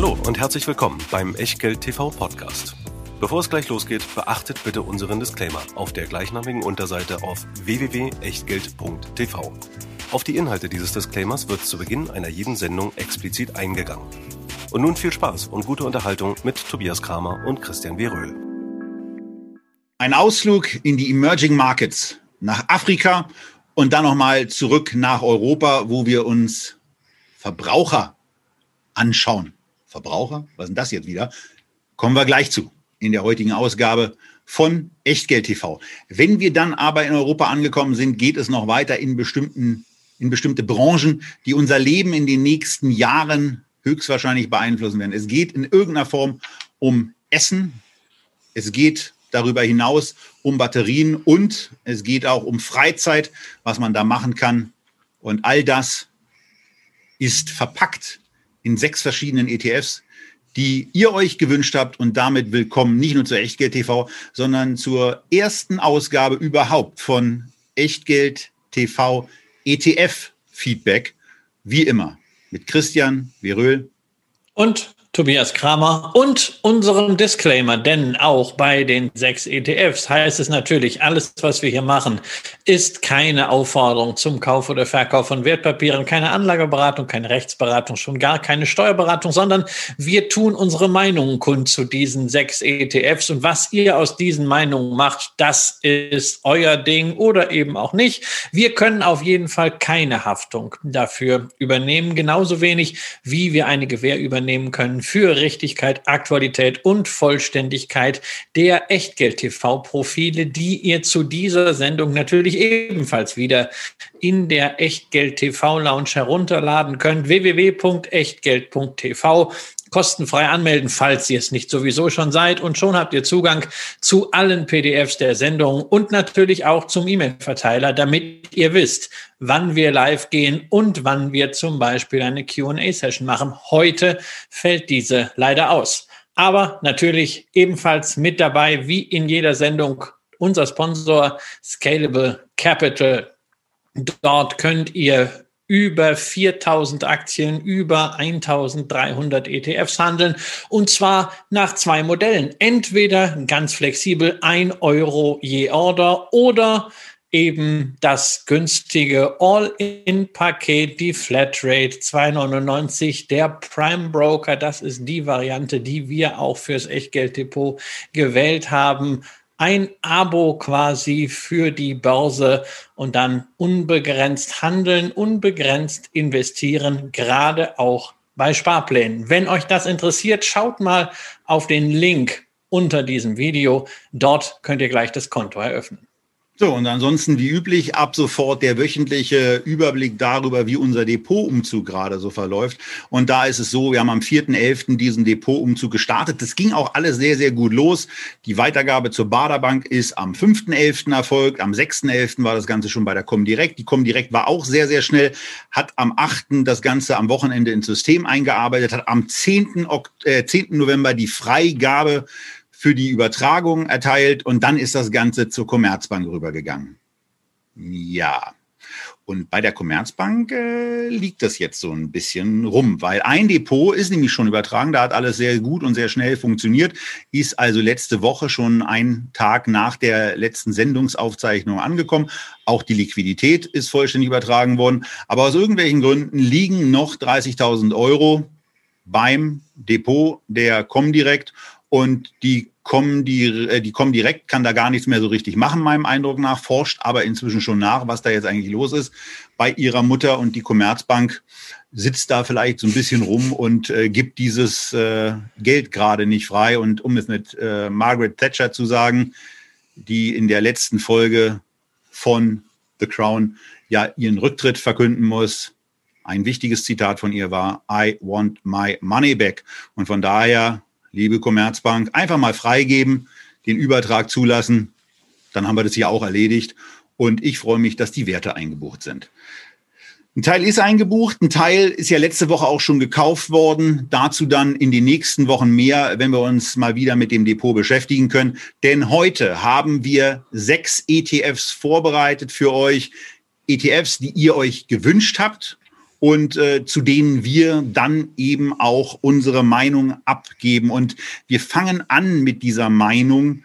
Hallo und herzlich willkommen beim Echtgeld TV Podcast. Bevor es gleich losgeht, beachtet bitte unseren Disclaimer auf der gleichnamigen Unterseite auf www.echtgeld.tv. Auf die Inhalte dieses Disclaimers wird zu Beginn einer jeden Sendung explizit eingegangen. Und nun viel Spaß und gute Unterhaltung mit Tobias Kramer und Christian Weröhl. Ein Ausflug in die Emerging Markets nach Afrika und dann nochmal zurück nach Europa, wo wir uns Verbraucher anschauen. Verbraucher? Was ist denn das jetzt wieder? Kommen wir gleich zu in der heutigen Ausgabe von Echtgeld TV. Wenn wir dann aber in Europa angekommen sind, geht es noch weiter in bestimmten in bestimmte Branchen, die unser Leben in den nächsten Jahren höchstwahrscheinlich beeinflussen werden. Es geht in irgendeiner Form um Essen. Es geht darüber hinaus um Batterien und es geht auch um Freizeit, was man da machen kann. Und all das ist verpackt in sechs verschiedenen ETFs, die ihr euch gewünscht habt. Und damit willkommen nicht nur zu Echtgeld TV, sondern zur ersten Ausgabe überhaupt von Echtgeld TV ETF Feedback. Wie immer mit Christian Veröhl und Tobias Kramer und unserem Disclaimer, denn auch bei den sechs ETFs heißt es natürlich, alles, was wir hier machen, ist keine Aufforderung zum Kauf oder Verkauf von Wertpapieren, keine Anlageberatung, keine Rechtsberatung, schon gar keine Steuerberatung, sondern wir tun unsere Meinungen kund zu diesen sechs ETFs und was ihr aus diesen Meinungen macht, das ist euer Ding oder eben auch nicht. Wir können auf jeden Fall keine Haftung dafür übernehmen, genauso wenig wie wir eine Gewähr übernehmen können für Richtigkeit, Aktualität und Vollständigkeit der Echtgeld-TV-Profile, die ihr zu dieser Sendung natürlich ebenfalls wieder in der Echtgeld-TV-Lounge herunterladen könnt. www.echtgeld.tv kostenfrei anmelden, falls ihr es nicht sowieso schon seid. Und schon habt ihr Zugang zu allen PDFs der Sendung und natürlich auch zum E-Mail-Verteiler, damit ihr wisst, wann wir live gehen und wann wir zum Beispiel eine QA-Session machen. Heute fällt diese leider aus. Aber natürlich ebenfalls mit dabei, wie in jeder Sendung, unser Sponsor Scalable Capital. Dort könnt ihr über 4000 Aktien, über 1300 ETFs handeln und zwar nach zwei Modellen. Entweder ganz flexibel ein Euro je Order oder eben das günstige All-in-Paket, die Flatrate 2,99, der Prime Broker. Das ist die Variante, die wir auch fürs Echtgelddepot gewählt haben ein Abo quasi für die Börse und dann unbegrenzt handeln, unbegrenzt investieren, gerade auch bei Sparplänen. Wenn euch das interessiert, schaut mal auf den Link unter diesem Video. Dort könnt ihr gleich das Konto eröffnen. So, und ansonsten wie üblich ab sofort der wöchentliche Überblick darüber, wie unser Depotumzug gerade so verläuft. Und da ist es so, wir haben am 4.11. diesen Depotumzug gestartet. Das ging auch alles sehr, sehr gut los. Die Weitergabe zur Baderbank ist am 5.11. erfolgt. Am 6.11. war das Ganze schon bei der Comdirect. Die Comdirect war auch sehr, sehr schnell, hat am 8. das Ganze am Wochenende ins System eingearbeitet, hat am 10. Ok äh, 10. November die Freigabe für die Übertragung erteilt und dann ist das Ganze zur Commerzbank rübergegangen. Ja. Und bei der Commerzbank äh, liegt das jetzt so ein bisschen rum, weil ein Depot ist nämlich schon übertragen, da hat alles sehr gut und sehr schnell funktioniert, ist also letzte Woche schon ein Tag nach der letzten Sendungsaufzeichnung angekommen. Auch die Liquidität ist vollständig übertragen worden, aber aus irgendwelchen Gründen liegen noch 30.000 Euro beim Depot der Comdirect und die kommen, die, äh, die kommen direkt, kann da gar nichts mehr so richtig machen, meinem Eindruck nach, forscht aber inzwischen schon nach, was da jetzt eigentlich los ist bei ihrer Mutter und die Commerzbank sitzt da vielleicht so ein bisschen rum und äh, gibt dieses äh, Geld gerade nicht frei. Und um es mit äh, Margaret Thatcher zu sagen, die in der letzten Folge von The Crown ja ihren Rücktritt verkünden muss, ein wichtiges Zitat von ihr war, I want my money back. Und von daher liebe Commerzbank, einfach mal freigeben, den Übertrag zulassen. Dann haben wir das hier auch erledigt. Und ich freue mich, dass die Werte eingebucht sind. Ein Teil ist eingebucht, ein Teil ist ja letzte Woche auch schon gekauft worden. Dazu dann in den nächsten Wochen mehr, wenn wir uns mal wieder mit dem Depot beschäftigen können. Denn heute haben wir sechs ETFs vorbereitet für euch. ETFs, die ihr euch gewünscht habt und äh, zu denen wir dann eben auch unsere Meinung abgeben. Und wir fangen an mit dieser Meinung,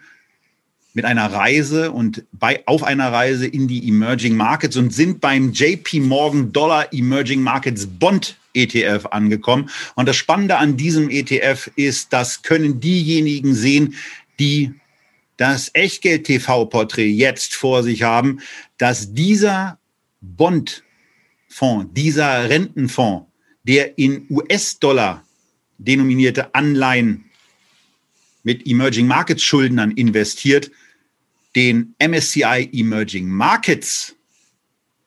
mit einer Reise und bei, auf einer Reise in die Emerging Markets und sind beim JP Morgan Dollar Emerging Markets Bond ETF angekommen. Und das Spannende an diesem ETF ist, das können diejenigen sehen, die das Echtgeld-TV-Porträt jetzt vor sich haben, dass dieser Bondfonds, dieser Rentenfonds, der in US-Dollar denominierte Anleihen mit Emerging Markets Schuldnern investiert, den MSCI Emerging Markets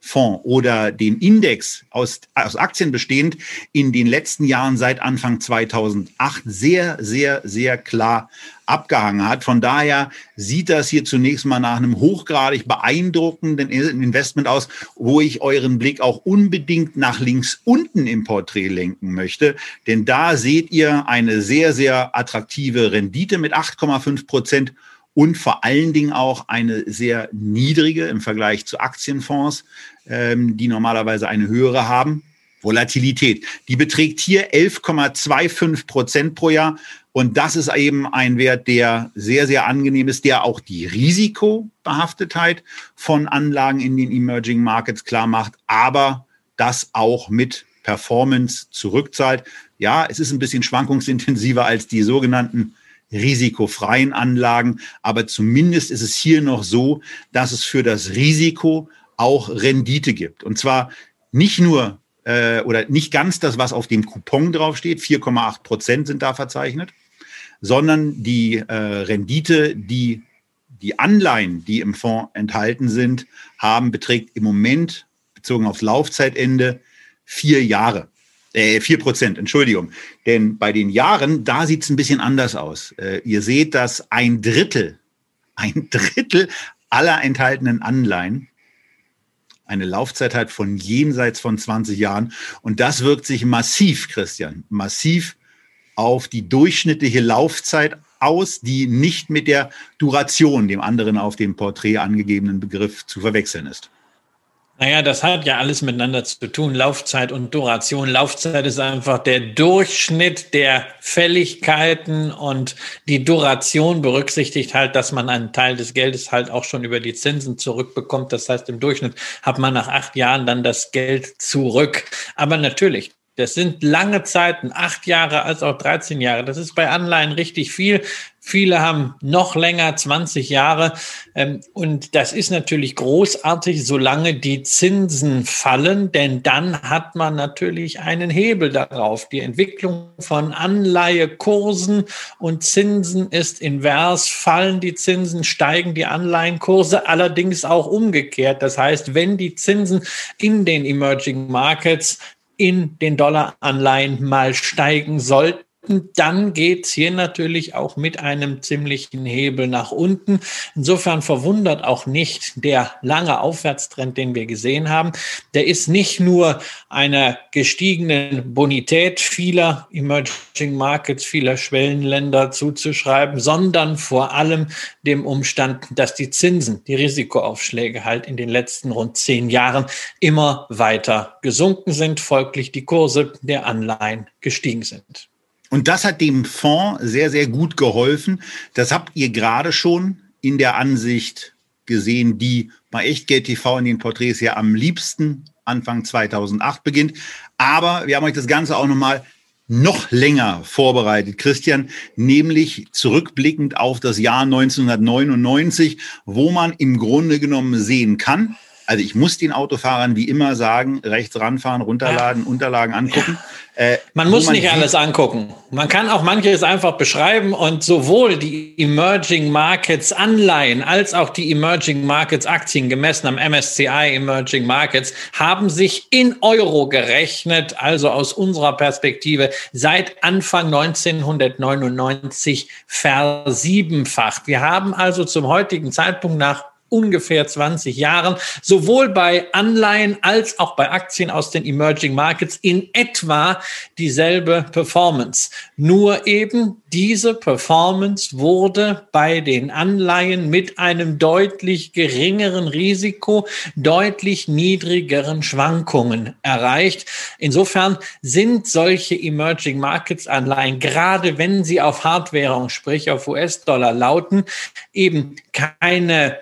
Fonds oder den Index aus, aus Aktien bestehend in den letzten Jahren seit Anfang 2008 sehr, sehr, sehr klar abgehangen hat. Von daher sieht das hier zunächst mal nach einem hochgradig beeindruckenden Investment aus, wo ich euren Blick auch unbedingt nach links unten im Porträt lenken möchte. Denn da seht ihr eine sehr, sehr attraktive Rendite mit 8,5 Prozent und vor allen Dingen auch eine sehr niedrige im Vergleich zu Aktienfonds, ähm, die normalerweise eine höhere haben. Volatilität. Die beträgt hier 11,25 Prozent pro Jahr. Und das ist eben ein Wert, der sehr, sehr angenehm ist, der auch die Risikobehaftetheit von Anlagen in den Emerging Markets klar macht, aber das auch mit Performance zurückzahlt. Ja, es ist ein bisschen schwankungsintensiver als die sogenannten risikofreien Anlagen. Aber zumindest ist es hier noch so, dass es für das Risiko auch Rendite gibt. Und zwar nicht nur äh, oder nicht ganz das, was auf dem Coupon draufsteht, 4,8 Prozent sind da verzeichnet, sondern die äh, Rendite, die die Anleihen, die im Fonds enthalten sind, haben, beträgt im Moment bezogen aufs Laufzeitende vier Jahre. Äh, 4 Prozent, Entschuldigung. Denn bei den Jahren, da sieht es ein bisschen anders aus. Äh, ihr seht, dass ein Drittel, ein Drittel aller enthaltenen Anleihen eine Laufzeit hat von jenseits von 20 Jahren. Und das wirkt sich massiv, Christian, massiv auf die durchschnittliche Laufzeit aus, die nicht mit der Duration, dem anderen auf dem Porträt angegebenen Begriff, zu verwechseln ist. Naja, das hat ja alles miteinander zu tun, Laufzeit und Duration. Laufzeit ist einfach der Durchschnitt der Fälligkeiten und die Duration berücksichtigt halt, dass man einen Teil des Geldes halt auch schon über die Zinsen zurückbekommt. Das heißt, im Durchschnitt hat man nach acht Jahren dann das Geld zurück. Aber natürlich, das sind lange Zeiten, acht Jahre als auch 13 Jahre. Das ist bei Anleihen richtig viel. Viele haben noch länger, 20 Jahre. Ähm, und das ist natürlich großartig, solange die Zinsen fallen, denn dann hat man natürlich einen Hebel darauf. Die Entwicklung von Anleihekursen und Zinsen ist invers. Fallen die Zinsen, steigen die Anleihenkurse, allerdings auch umgekehrt. Das heißt, wenn die Zinsen in den Emerging Markets in den Dollaranleihen mal steigen sollten, dann geht's hier natürlich auch mit einem ziemlichen Hebel nach unten. Insofern verwundert auch nicht der lange Aufwärtstrend, den wir gesehen haben. Der ist nicht nur einer gestiegenen Bonität vieler Emerging Markets, vieler Schwellenländer zuzuschreiben, sondern vor allem dem Umstand, dass die Zinsen, die Risikoaufschläge halt in den letzten rund zehn Jahren immer weiter gesunken sind, folglich die Kurse der Anleihen gestiegen sind. Und das hat dem Fonds sehr, sehr gut geholfen. Das habt ihr gerade schon in der Ansicht gesehen, die bei Echtgeld TV in den Porträts ja am liebsten Anfang 2008 beginnt. Aber wir haben euch das Ganze auch nochmal noch länger vorbereitet, Christian, nämlich zurückblickend auf das Jahr 1999, wo man im Grunde genommen sehen kann, also ich muss den Autofahrern wie immer sagen, rechts ranfahren, runterladen, ja. Unterlagen angucken. Äh, man muss man nicht alles angucken. Man kann auch manches einfach beschreiben und sowohl die Emerging Markets Anleihen als auch die Emerging Markets Aktien gemessen am MSCI Emerging Markets haben sich in Euro gerechnet, also aus unserer Perspektive seit Anfang 1999 versiebenfacht. Wir haben also zum heutigen Zeitpunkt nach ungefähr 20 Jahren, sowohl bei Anleihen als auch bei Aktien aus den Emerging Markets in etwa dieselbe Performance. Nur eben diese Performance wurde bei den Anleihen mit einem deutlich geringeren Risiko, deutlich niedrigeren Schwankungen erreicht. Insofern sind solche Emerging Markets Anleihen, gerade wenn sie auf Hardwährung, sprich auf US-Dollar lauten, eben keine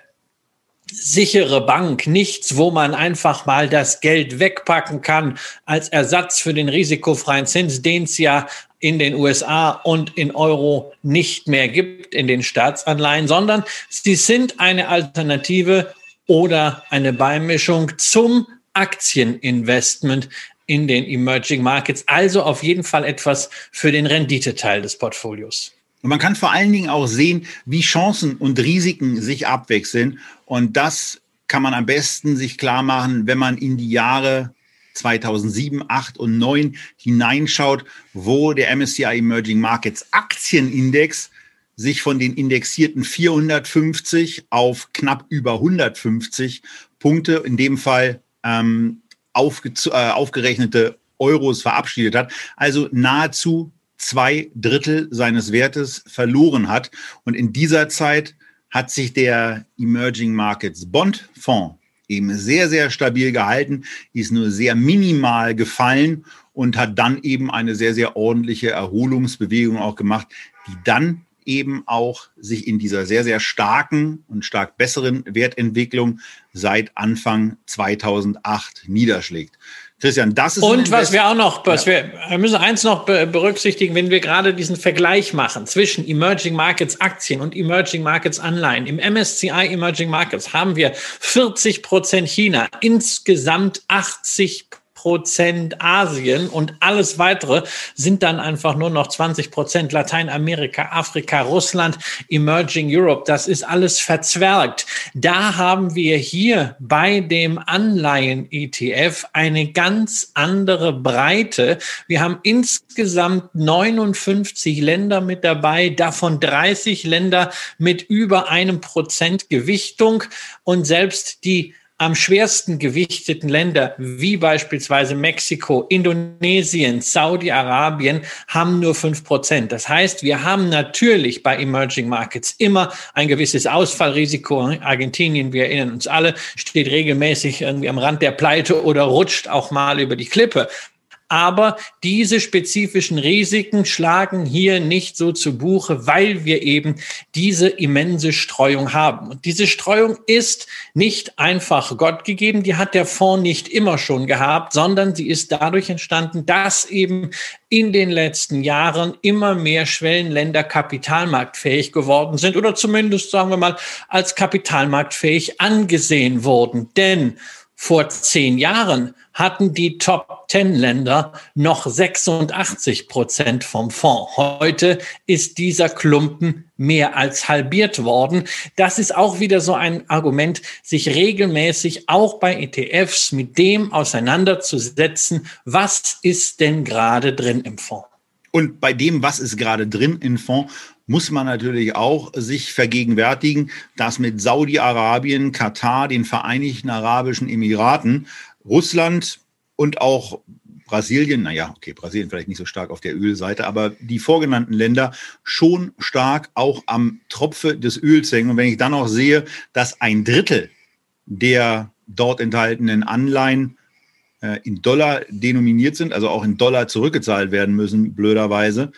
sichere Bank, nichts, wo man einfach mal das Geld wegpacken kann als Ersatz für den risikofreien Zins, den es ja in den USA und in Euro nicht mehr gibt in den Staatsanleihen, sondern sie sind eine Alternative oder eine Beimischung zum Aktieninvestment in den Emerging Markets. Also auf jeden Fall etwas für den Renditeteil des Portfolios. Und man kann vor allen Dingen auch sehen, wie Chancen und Risiken sich abwechseln. Und das kann man am besten sich klar machen, wenn man in die Jahre 2007, 8 und 9 hineinschaut, wo der MSCI Emerging Markets Aktienindex sich von den indexierten 450 auf knapp über 150 Punkte, in dem Fall ähm, aufge äh, aufgerechnete Euros verabschiedet hat. Also nahezu zwei Drittel seines Wertes verloren hat. Und in dieser Zeit hat sich der Emerging Markets Bond Fonds eben sehr, sehr stabil gehalten, ist nur sehr minimal gefallen und hat dann eben eine sehr, sehr ordentliche Erholungsbewegung auch gemacht, die dann eben auch sich in dieser sehr, sehr starken und stark besseren Wertentwicklung seit Anfang 2008 niederschlägt. Christian, das ist. Und was wir auch noch, was ja. wir, wir müssen eins noch berücksichtigen, wenn wir gerade diesen Vergleich machen zwischen Emerging Markets Aktien und Emerging Markets Anleihen. Im MSCI Emerging Markets haben wir 40 Prozent China, insgesamt 80 Prozent Asien und alles weitere sind dann einfach nur noch 20 Prozent Lateinamerika, Afrika, Russland, Emerging Europe. Das ist alles verzwergt. Da haben wir hier bei dem Anleihen-ETF eine ganz andere Breite. Wir haben insgesamt 59 Länder mit dabei, davon 30 Länder mit über einem Prozent Gewichtung und selbst die am schwersten gewichteten Länder wie beispielsweise Mexiko, Indonesien, Saudi-Arabien haben nur fünf Prozent. Das heißt, wir haben natürlich bei Emerging Markets immer ein gewisses Ausfallrisiko. Argentinien, wir erinnern uns alle, steht regelmäßig irgendwie am Rand der Pleite oder rutscht auch mal über die Klippe. Aber diese spezifischen Risiken schlagen hier nicht so zu Buche, weil wir eben diese immense Streuung haben. Und diese Streuung ist nicht einfach Gott gegeben, die hat der Fonds nicht immer schon gehabt, sondern sie ist dadurch entstanden, dass eben in den letzten Jahren immer mehr Schwellenländer kapitalmarktfähig geworden sind oder zumindest, sagen wir mal, als kapitalmarktfähig angesehen wurden. Denn vor zehn Jahren hatten die Top Ten Länder noch 86 Prozent vom Fonds. Heute ist dieser Klumpen mehr als halbiert worden. Das ist auch wieder so ein Argument, sich regelmäßig auch bei ETFs mit dem auseinanderzusetzen, was ist denn gerade drin im Fonds. Und bei dem, was ist gerade drin im Fonds, muss man natürlich auch sich vergegenwärtigen, dass mit Saudi-Arabien, Katar, den Vereinigten Arabischen Emiraten, Russland und auch Brasilien, naja, okay, Brasilien vielleicht nicht so stark auf der Ölseite, aber die vorgenannten Länder schon stark auch am Tropfe des Öls hängen. Und wenn ich dann auch sehe, dass ein Drittel der dort enthaltenen Anleihen äh, in Dollar denominiert sind, also auch in Dollar zurückgezahlt werden müssen, blöderweise,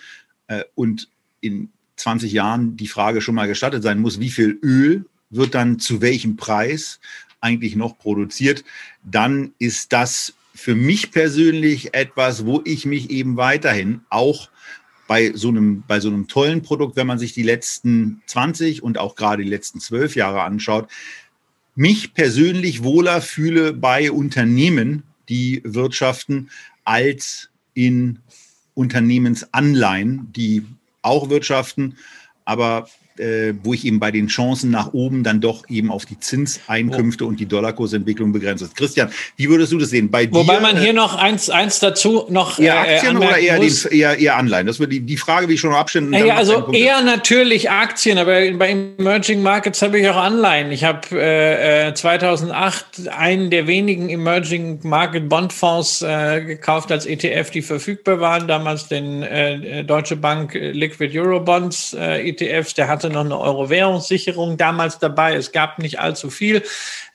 äh, und in 20 Jahren die Frage schon mal gestattet sein muss, wie viel Öl wird dann zu welchem Preis eigentlich noch produziert, dann ist das für mich persönlich etwas, wo ich mich eben weiterhin auch bei so einem, bei so einem tollen Produkt, wenn man sich die letzten 20 und auch gerade die letzten 12 Jahre anschaut, mich persönlich wohler fühle bei Unternehmen, die wirtschaften, als in Unternehmensanleihen, die auch wirtschaften, aber äh, wo ich eben bei den Chancen nach oben dann doch eben auf die Zinseinkünfte oh. und die Dollarkursentwicklung begrenzt ist. Christian, wie würdest du das sehen? Bei Wobei dir, man hier äh, noch eins, eins dazu noch eher äh, Aktien oder eher, den, eher, eher Anleihen? Das wird die, die Frage, wie ich schon abstellen. Ja, also eher natürlich Aktien, aber bei Emerging Markets habe ich auch Anleihen. Ich habe äh, 2008 einen der wenigen Emerging Market Bondfonds äh, gekauft als ETF, die verfügbar waren. Damals den äh, Deutsche Bank Liquid Eurobonds äh, ETFs. Der hatte noch eine Euro-Währungssicherung damals dabei. Es gab nicht allzu viel.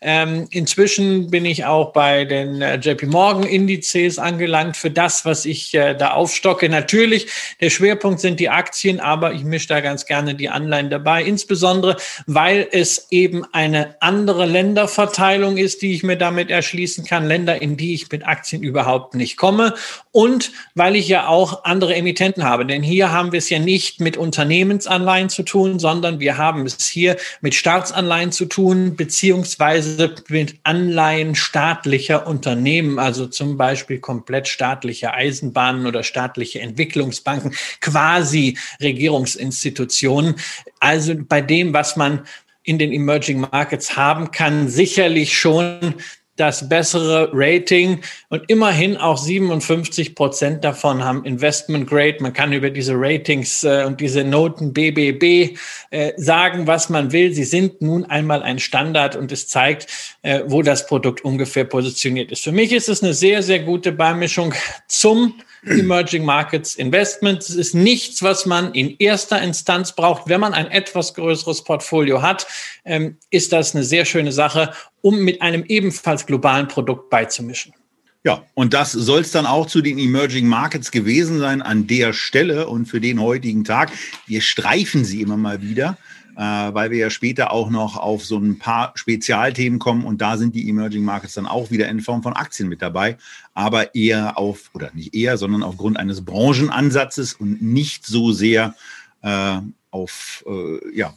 Ähm, inzwischen bin ich auch bei den äh, JP Morgan Indizes angelangt für das, was ich äh, da aufstocke. Natürlich, der Schwerpunkt sind die Aktien, aber ich mische da ganz gerne die Anleihen dabei, insbesondere weil es eben eine andere Länderverteilung ist, die ich mir damit erschließen kann, Länder, in die ich mit Aktien überhaupt nicht komme und weil ich ja auch andere Emittenten habe. Denn hier haben wir es ja nicht mit Unternehmensanleihen zu tun, sondern wir haben es hier mit Staatsanleihen zu tun, beziehungsweise mit Anleihen staatlicher Unternehmen, also zum Beispiel komplett staatliche Eisenbahnen oder staatliche Entwicklungsbanken, quasi Regierungsinstitutionen. Also bei dem, was man in den Emerging Markets haben kann, sicherlich schon das bessere Rating und immerhin auch 57 Prozent davon haben Investment Grade. Man kann über diese Ratings äh, und diese Noten BBB äh, sagen, was man will. Sie sind nun einmal ein Standard und es zeigt, äh, wo das Produkt ungefähr positioniert ist. Für mich ist es eine sehr, sehr gute Beimischung zum Emerging Markets Investment. Es ist nichts, was man in erster Instanz braucht. Wenn man ein etwas größeres Portfolio hat, ähm, ist das eine sehr schöne Sache, um mit einem ebenfalls globalen Produkt beizumischen. Ja, und das soll es dann auch zu den Emerging Markets gewesen sein an der Stelle und für den heutigen Tag. Wir streifen sie immer mal wieder weil wir ja später auch noch auf so ein paar Spezialthemen kommen und da sind die Emerging Markets dann auch wieder in Form von Aktien mit dabei, aber eher auf, oder nicht eher, sondern aufgrund eines Branchenansatzes und nicht so sehr äh, auf, äh, ja,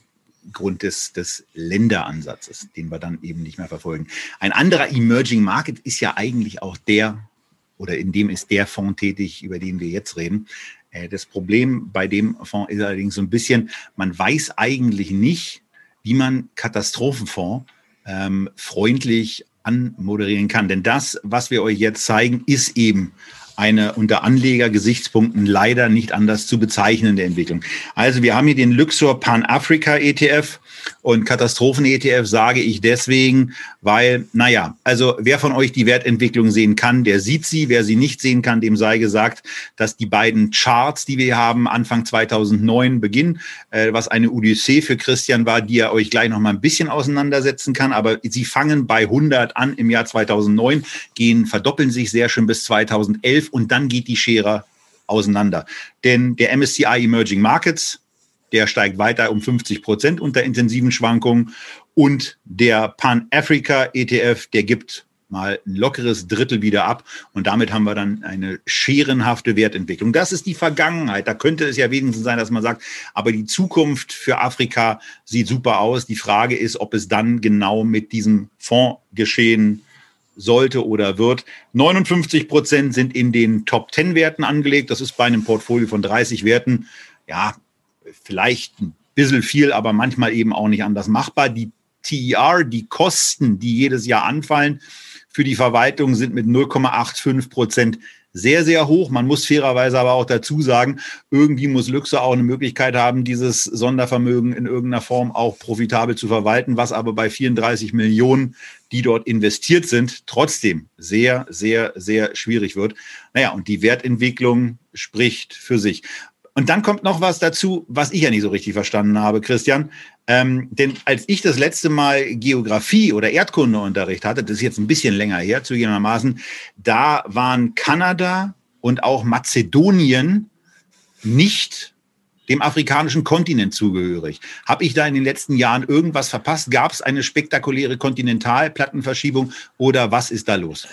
Grund des, des Länderansatzes, den wir dann eben nicht mehr verfolgen. Ein anderer Emerging Market ist ja eigentlich auch der, oder in dem ist der Fonds tätig, über den wir jetzt reden. Äh, das Problem bei dem Fonds ist allerdings so ein bisschen, man weiß eigentlich nicht, wie man Katastrophenfonds ähm, freundlich anmoderieren kann. Denn das, was wir euch jetzt zeigen, ist eben eine unter Anlegergesichtspunkten leider nicht anders zu bezeichnende Entwicklung. Also wir haben hier den Luxor Pan-Africa ETF und Katastrophen-ETF sage ich deswegen, weil, naja, also wer von euch die Wertentwicklung sehen kann, der sieht sie. Wer sie nicht sehen kann, dem sei gesagt, dass die beiden Charts, die wir haben, Anfang 2009 beginnen, äh, was eine Odyssee für Christian war, die er euch gleich noch mal ein bisschen auseinandersetzen kann. Aber sie fangen bei 100 an im Jahr 2009, gehen, verdoppeln sich sehr schön bis 2011 und dann geht die Schere auseinander. Denn der MSCI Emerging Markets, der steigt weiter um 50 Prozent unter intensiven Schwankungen. Und der Pan-Africa ETF, der gibt mal ein lockeres Drittel wieder ab. Und damit haben wir dann eine scherenhafte Wertentwicklung. Das ist die Vergangenheit. Da könnte es ja wenigstens sein, dass man sagt, aber die Zukunft für Afrika sieht super aus. Die Frage ist, ob es dann genau mit diesem Fonds geschehen sollte oder wird. 59 Prozent sind in den Top 10 Werten angelegt. Das ist bei einem Portfolio von 30 Werten ja vielleicht ein bisschen viel, aber manchmal eben auch nicht anders machbar. Die TER, die Kosten, die jedes Jahr anfallen für die Verwaltung, sind mit 0,85 Prozent sehr, sehr hoch. Man muss fairerweise aber auch dazu sagen, irgendwie muss Luxe auch eine Möglichkeit haben, dieses Sondervermögen in irgendeiner Form auch profitabel zu verwalten, was aber bei 34 Millionen, die dort investiert sind, trotzdem sehr, sehr, sehr schwierig wird. Naja, und die Wertentwicklung spricht für sich. Und dann kommt noch was dazu, was ich ja nicht so richtig verstanden habe, Christian. Ähm, denn als ich das letzte Mal Geografie oder Erdkundeunterricht hatte, das ist jetzt ein bisschen länger her, zugegebenermaßen, da waren Kanada und auch Mazedonien nicht dem afrikanischen Kontinent zugehörig. Habe ich da in den letzten Jahren irgendwas verpasst? Gab es eine spektakuläre Kontinentalplattenverschiebung oder was ist da los?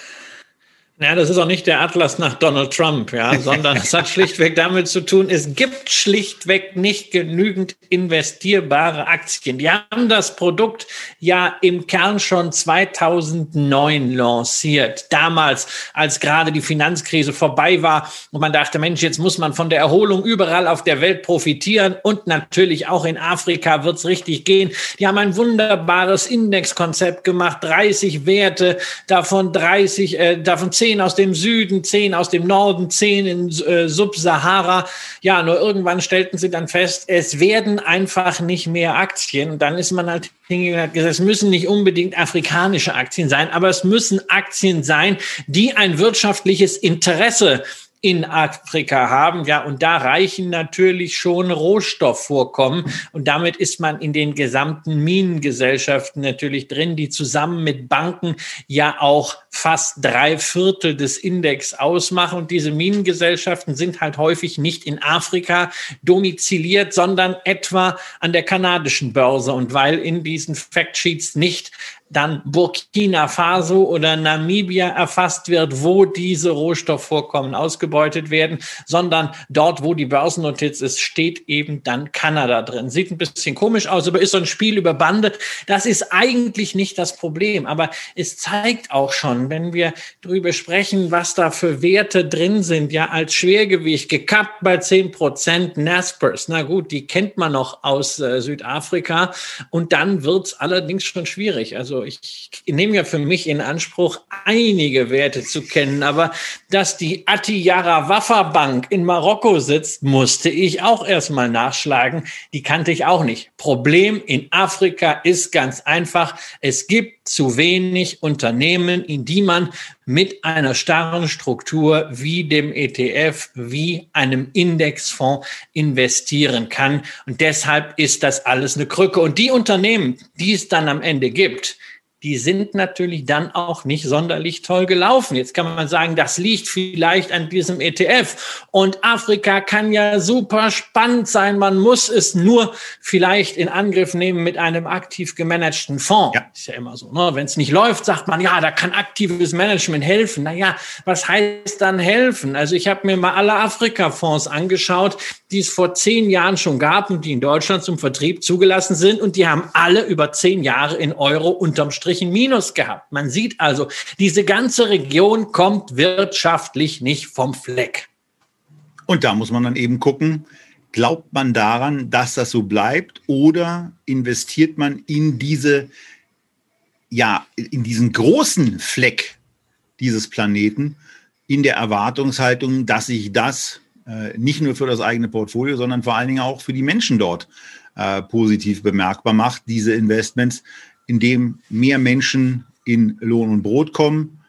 Ja, das ist auch nicht der Atlas nach Donald Trump, ja, sondern es hat schlichtweg damit zu tun, es gibt schlichtweg nicht genügend investierbare Aktien. Die haben das Produkt ja im Kern schon 2009 lanciert. Damals, als gerade die Finanzkrise vorbei war und man dachte, Mensch, jetzt muss man von der Erholung überall auf der Welt profitieren und natürlich auch in Afrika wird's richtig gehen. Die haben ein wunderbares Indexkonzept gemacht, 30 Werte, davon 30, äh, davon 10 zehn aus dem Süden, zehn aus dem Norden, zehn in äh, Subsahara. Ja, nur irgendwann stellten sie dann fest, es werden einfach nicht mehr Aktien. Und dann ist man halt hingegangen und gesagt, es müssen nicht unbedingt afrikanische Aktien sein, aber es müssen Aktien sein, die ein wirtschaftliches Interesse in Afrika haben. Ja, und da reichen natürlich schon Rohstoffvorkommen. Und damit ist man in den gesamten Minengesellschaften natürlich drin, die zusammen mit Banken ja auch fast drei Viertel des Index ausmachen. Und diese Minengesellschaften sind halt häufig nicht in Afrika domiziliert, sondern etwa an der kanadischen Börse. Und weil in diesen Factsheets nicht dann Burkina Faso oder Namibia erfasst wird, wo diese Rohstoffvorkommen ausgebeutet werden, sondern dort, wo die Börsennotiz ist, steht eben dann Kanada drin. Sieht ein bisschen komisch aus, aber ist so ein Spiel über Bande. Das ist eigentlich nicht das Problem, aber es zeigt auch schon, wenn wir darüber sprechen, was da für Werte drin sind, ja, als Schwergewicht gekappt bei zehn Prozent Naspers. Na gut, die kennt man noch aus äh, Südafrika und dann wird's allerdings schon schwierig. Also ich nehme ja für mich in Anspruch, einige Werte zu kennen, aber dass die Atiyara Waffa Bank in Marokko sitzt, musste ich auch erstmal nachschlagen. Die kannte ich auch nicht. Problem in Afrika ist ganz einfach. Es gibt zu wenig Unternehmen, in die man mit einer starren Struktur wie dem ETF, wie einem Indexfonds investieren kann. Und deshalb ist das alles eine Krücke. Und die Unternehmen, die es dann am Ende gibt, die sind natürlich dann auch nicht sonderlich toll gelaufen. Jetzt kann man sagen, das liegt vielleicht an diesem ETF. Und Afrika kann ja super spannend sein. Man muss es nur vielleicht in Angriff nehmen mit einem aktiv gemanagten Fonds. Ja. Ist ja immer so. Ne? Wenn es nicht läuft, sagt man, ja, da kann aktives Management helfen. Naja, was heißt dann helfen? Also ich habe mir mal alle Afrika-Fonds angeschaut, die es vor zehn Jahren schon gab und die in Deutschland zum Vertrieb zugelassen sind. Und die haben alle über zehn Jahre in Euro unterm Strich Minus gehabt. Man sieht also, diese ganze Region kommt wirtschaftlich nicht vom Fleck. Und da muss man dann eben gucken, glaubt man daran, dass das so bleibt oder investiert man in diese, ja, in diesen großen Fleck dieses Planeten in der Erwartungshaltung, dass sich das nicht nur für das eigene Portfolio, sondern vor allen Dingen auch für die Menschen dort äh, positiv bemerkbar macht, diese Investments in dem mehr Menschen in Lohn und Brot kommen,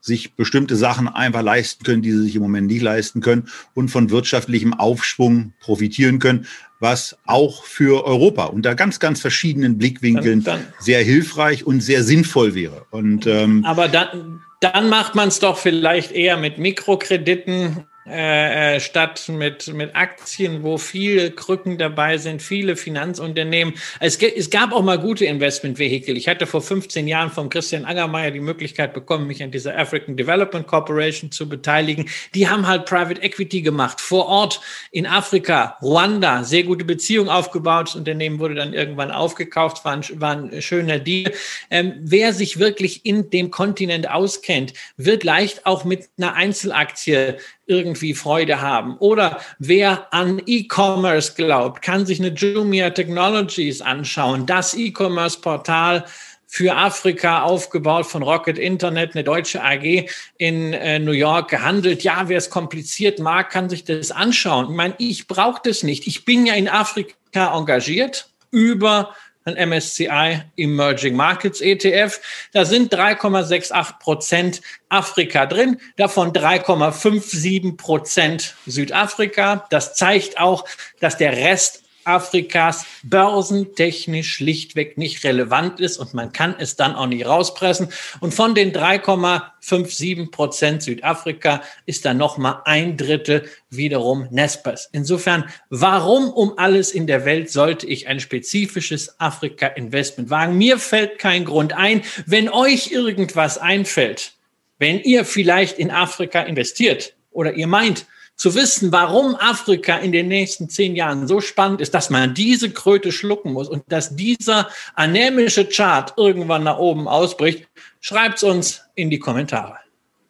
sich bestimmte Sachen einfach leisten können, die sie sich im Moment nicht leisten können und von wirtschaftlichem Aufschwung profitieren können, was auch für Europa unter ganz, ganz verschiedenen Blickwinkeln dann, dann, sehr hilfreich und sehr sinnvoll wäre. Und, ähm, aber dann, dann macht man es doch vielleicht eher mit Mikrokrediten äh, äh, statt mit, mit Aktien, wo viele Krücken dabei sind, viele Finanzunternehmen. Es, es gab auch mal gute Investmentvehikel. Ich hatte vor 15 Jahren von Christian Angermeier die Möglichkeit bekommen, mich an dieser African Development Corporation zu beteiligen. Die haben halt Private Equity gemacht, vor Ort in Afrika, Ruanda, sehr gute Beziehungen aufgebaut. Das Unternehmen wurde dann irgendwann aufgekauft, war ein, war ein schöner Deal. Ähm, wer sich wirklich in dem Kontinent auskennt, wird leicht auch mit einer Einzelaktie irgendwie Freude haben. Oder wer an E-Commerce glaubt, kann sich eine Jumia Technologies anschauen. Das E-Commerce-Portal für Afrika aufgebaut von Rocket Internet, eine deutsche AG in äh, New York gehandelt. Ja, wer es kompliziert mag, kann sich das anschauen. Ich meine, ich brauche das nicht. Ich bin ja in Afrika engagiert über ein MSCI Emerging Markets ETF. Da sind 3,68 Prozent Afrika drin, davon 3,57 Prozent Südafrika. Das zeigt auch, dass der Rest Afrikas börsentechnisch schlichtweg nicht relevant ist und man kann es dann auch nicht rauspressen. Und von den 3,57 Prozent Südafrika ist dann nochmal ein Drittel wiederum Nespers. Insofern, warum um alles in der Welt sollte ich ein spezifisches Afrika-Investment wagen? Mir fällt kein Grund ein. Wenn euch irgendwas einfällt, Wenn ihr vielleicht in Afrika investiert oder ihr meint, zu wissen, warum Afrika in den nächsten zehn Jahren so spannend ist, dass man diese Kröte schlucken muss und dass dieser anämische Chart irgendwann nach oben ausbricht, schreibt's uns in die Kommentare.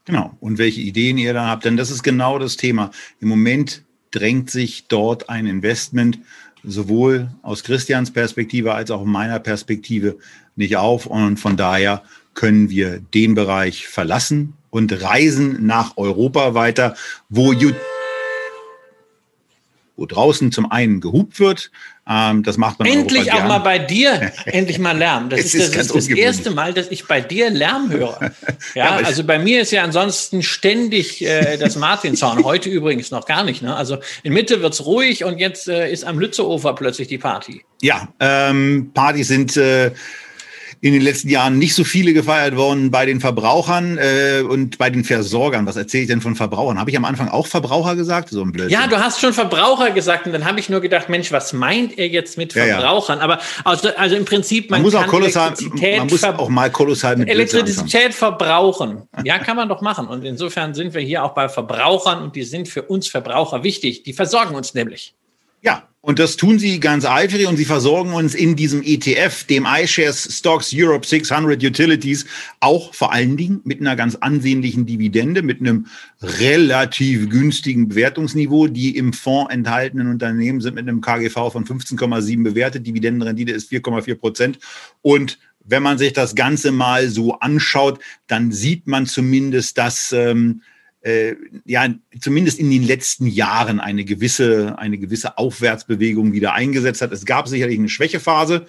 Genau. Und welche Ideen ihr da habt, denn das ist genau das Thema. Im Moment drängt sich dort ein Investment sowohl aus Christians Perspektive als auch meiner Perspektive nicht auf. Und von daher können wir den Bereich verlassen und reisen nach Europa weiter, wo wo draußen zum einen gehupt wird. Ähm, das macht man endlich auch mal bei dir, endlich mal Lärm. Das ist, ist, das, ist das erste Mal, dass ich bei dir Lärm höre. Ja, also bei mir ist ja ansonsten ständig äh, das Martinshorn. Heute übrigens noch gar nicht. Ne? Also in Mitte wird's ruhig und jetzt äh, ist am Lützeufer plötzlich die Party. Ja, ähm, Partys sind äh, in den letzten Jahren nicht so viele gefeiert worden bei den Verbrauchern äh, und bei den Versorgern. Was erzähle ich denn von Verbrauchern? Habe ich am Anfang auch Verbraucher gesagt? So ein Blödsinn. Ja, du hast schon Verbraucher gesagt und dann habe ich nur gedacht, Mensch, was meint er jetzt mit Verbrauchern? Ja, ja. Aber also, also im Prinzip, man, man muss auch kolossal, man muss auch mal kolossal mit Elektrizität verbrauchen. Ja, kann man doch machen. Und insofern sind wir hier auch bei Verbrauchern und die sind für uns Verbraucher wichtig. Die versorgen uns nämlich. Ja, und das tun sie ganz eifrig und sie versorgen uns in diesem ETF, dem iShares Stocks Europe 600 Utilities, auch vor allen Dingen mit einer ganz ansehnlichen Dividende, mit einem relativ günstigen Bewertungsniveau. Die im Fonds enthaltenen Unternehmen sind mit einem KGV von 15,7 bewertet. Dividendenrendite ist 4,4 Prozent. Und wenn man sich das Ganze mal so anschaut, dann sieht man zumindest, dass ähm, äh, ja zumindest in den letzten Jahren eine gewisse, eine gewisse Aufwärtsbewegung wieder eingesetzt hat. Es gab sicherlich eine Schwächephase,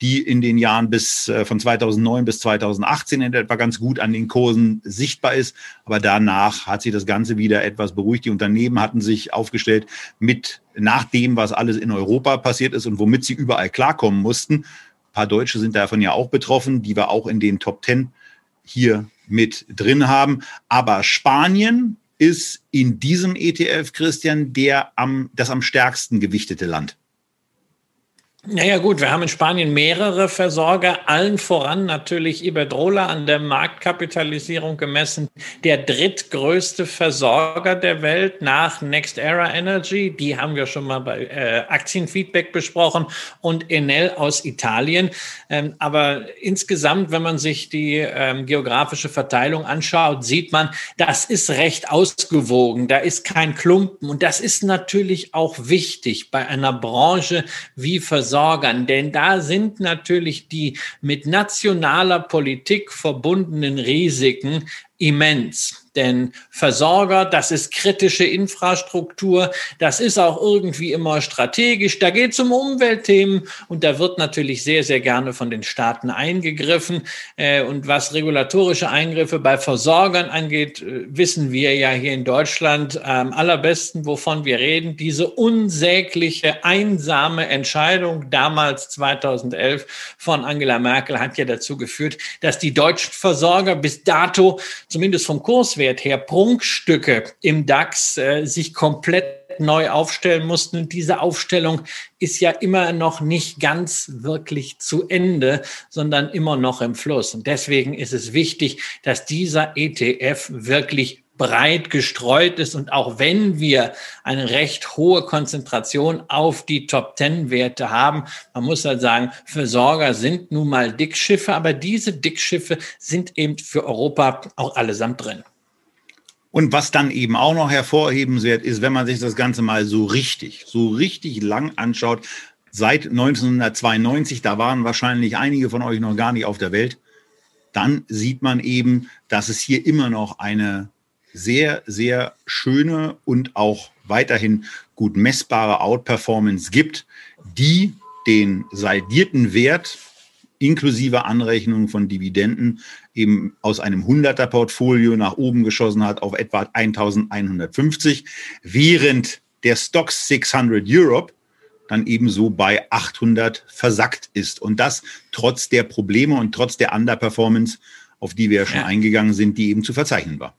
die in den Jahren bis äh, von 2009 bis 2018 in etwa ganz gut an den Kursen sichtbar ist. Aber danach hat sich das Ganze wieder etwas beruhigt. Die Unternehmen hatten sich aufgestellt mit nach dem, was alles in Europa passiert ist und womit sie überall klarkommen mussten. Ein paar Deutsche sind davon ja auch betroffen, die wir auch in den Top Ten hier mit drin haben. Aber Spanien ist in diesem ETF, Christian, der am, das am stärksten gewichtete Land. Naja gut, wir haben in Spanien mehrere Versorger, allen voran natürlich Iberdrola an der Marktkapitalisierung gemessen, der drittgrößte Versorger der Welt nach Next Era Energy, die haben wir schon mal bei äh, Aktienfeedback besprochen. Und Enel aus Italien. Ähm, aber insgesamt, wenn man sich die ähm, geografische Verteilung anschaut, sieht man, das ist recht ausgewogen, da ist kein Klumpen. Und das ist natürlich auch wichtig bei einer Branche wie Versorgung Versorgern, denn da sind natürlich die mit nationaler Politik verbundenen Risiken immens. Denn Versorger, das ist kritische Infrastruktur, das ist auch irgendwie immer strategisch. Da geht es um Umweltthemen und da wird natürlich sehr, sehr gerne von den Staaten eingegriffen. Äh, und was regulatorische Eingriffe bei Versorgern angeht, äh, wissen wir ja hier in Deutschland am allerbesten, wovon wir reden. Diese unsägliche, einsame Entscheidung damals 2011 von Angela Merkel hat ja dazu geführt, dass die deutschen Versorger bis dato zumindest vom Kurswert her Prunkstücke im DAX äh, sich komplett neu aufstellen mussten. Und diese Aufstellung ist ja immer noch nicht ganz wirklich zu Ende, sondern immer noch im Fluss. Und deswegen ist es wichtig, dass dieser ETF wirklich breit gestreut ist. Und auch wenn wir eine recht hohe Konzentration auf die Top-Ten-Werte haben, man muss halt sagen, Versorger sind nun mal Dickschiffe, aber diese Dickschiffe sind eben für Europa auch allesamt drin. Und was dann eben auch noch hervorhebenswert ist, wenn man sich das Ganze mal so richtig, so richtig lang anschaut, seit 1992, da waren wahrscheinlich einige von euch noch gar nicht auf der Welt, dann sieht man eben, dass es hier immer noch eine sehr, sehr schöne und auch weiterhin gut messbare Outperformance gibt, die den saldierten Wert inklusive Anrechnung von Dividenden eben aus einem 100er Portfolio nach oben geschossen hat auf etwa 1150, während der Stocks 600 Europe dann ebenso bei 800 versackt ist. Und das trotz der Probleme und trotz der Underperformance, auf die wir ja schon ja. eingegangen sind, die eben zu verzeichnen war.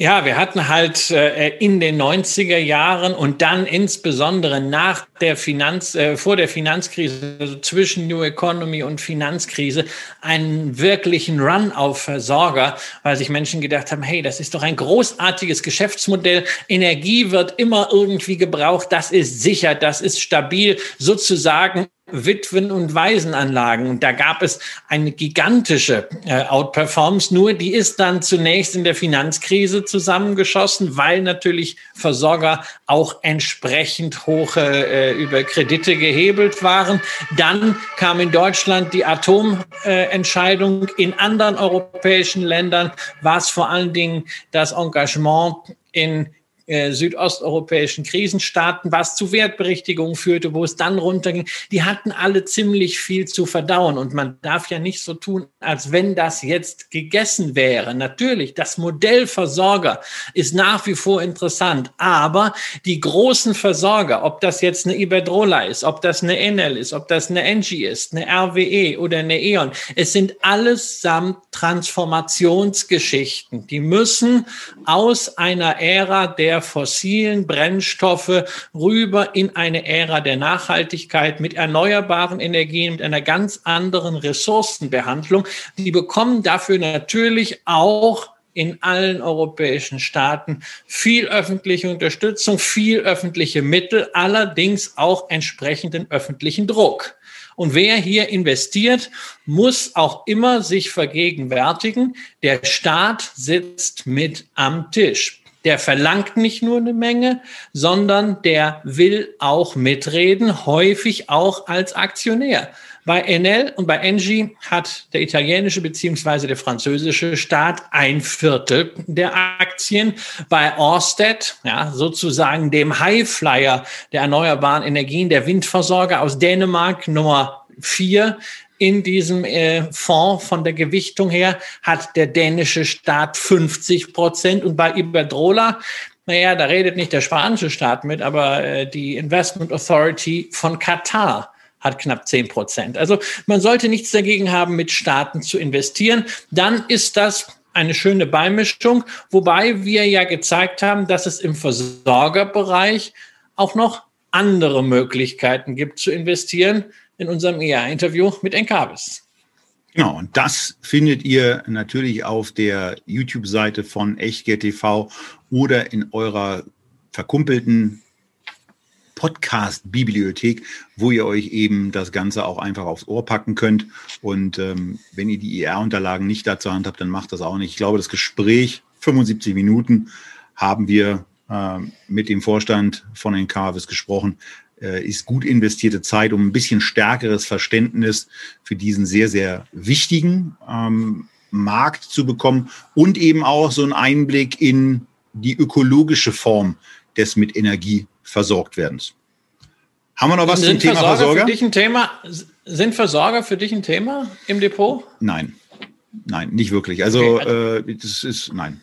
Ja, wir hatten halt äh, in den 90er Jahren und dann insbesondere nach der Finanz, äh, vor der Finanzkrise, also zwischen New Economy und Finanzkrise, einen wirklichen Run auf Versorger, weil sich Menschen gedacht haben, hey, das ist doch ein großartiges Geschäftsmodell. Energie wird immer irgendwie gebraucht. Das ist sicher, das ist stabil. Sozusagen Witwen- und Waisenanlagen. Und da gab es eine gigantische äh, Outperformance. Nur die ist dann zunächst in der Finanzkrise zusammengeschossen, weil natürlich Versorger auch entsprechend hohe äh, über Kredite gehebelt waren. Dann kam in Deutschland die Atomentscheidung. Äh, in anderen europäischen Ländern war es vor allen Dingen das Engagement in äh, südosteuropäischen Krisenstaaten, was zu Wertberichtigungen führte, wo es dann runterging, die hatten alle ziemlich viel zu verdauen. Und man darf ja nicht so tun, als wenn das jetzt gegessen wäre. Natürlich, das Modell Versorger ist nach wie vor interessant, aber die großen Versorger, ob das jetzt eine Iberdrola ist, ob das eine Enel ist, ob das eine Engie ist, eine RWE oder eine E.ON, es sind allesamt Transformationsgeschichten. Die müssen aus einer Ära der der fossilen Brennstoffe rüber in eine Ära der Nachhaltigkeit mit erneuerbaren Energien, mit einer ganz anderen Ressourcenbehandlung. Die bekommen dafür natürlich auch in allen europäischen Staaten viel öffentliche Unterstützung, viel öffentliche Mittel, allerdings auch entsprechenden öffentlichen Druck. Und wer hier investiert, muss auch immer sich vergegenwärtigen, der Staat sitzt mit am Tisch der verlangt nicht nur eine Menge, sondern der will auch mitreden, häufig auch als Aktionär. Bei Enel und bei Engie hat der italienische beziehungsweise der französische Staat ein Viertel der Aktien. Bei Orsted, ja, sozusagen dem Highflyer der erneuerbaren Energien, der Windversorger aus Dänemark Nummer vier, in diesem äh, Fonds von der Gewichtung her hat der dänische Staat 50 Prozent und bei Iberdrola, naja, da redet nicht der spanische Staat mit, aber äh, die Investment Authority von Katar hat knapp 10 Prozent. Also man sollte nichts dagegen haben, mit Staaten zu investieren. Dann ist das eine schöne Beimischung, wobei wir ja gezeigt haben, dass es im Versorgerbereich auch noch andere Möglichkeiten gibt zu investieren in unserem ER-Interview mit Encarvis. Genau, und das findet ihr natürlich auf der YouTube-Seite von Echtgeld oder in eurer verkumpelten Podcast-Bibliothek, wo ihr euch eben das Ganze auch einfach aufs Ohr packen könnt. Und ähm, wenn ihr die IR-Unterlagen nicht dazu Hand habt, dann macht das auch nicht. Ich glaube, das Gespräch, 75 Minuten, haben wir äh, mit dem Vorstand von Encarvis gesprochen ist gut investierte Zeit, um ein bisschen stärkeres Verständnis für diesen sehr, sehr wichtigen ähm, Markt zu bekommen und eben auch so einen Einblick in die ökologische Form des mit Energie versorgt werdens. Haben wir noch was sind zum Thema Versorger? Für dich ein Thema? Sind Versorger für dich ein Thema im Depot? Nein, nein, nicht wirklich. Also okay. äh, das ist nein.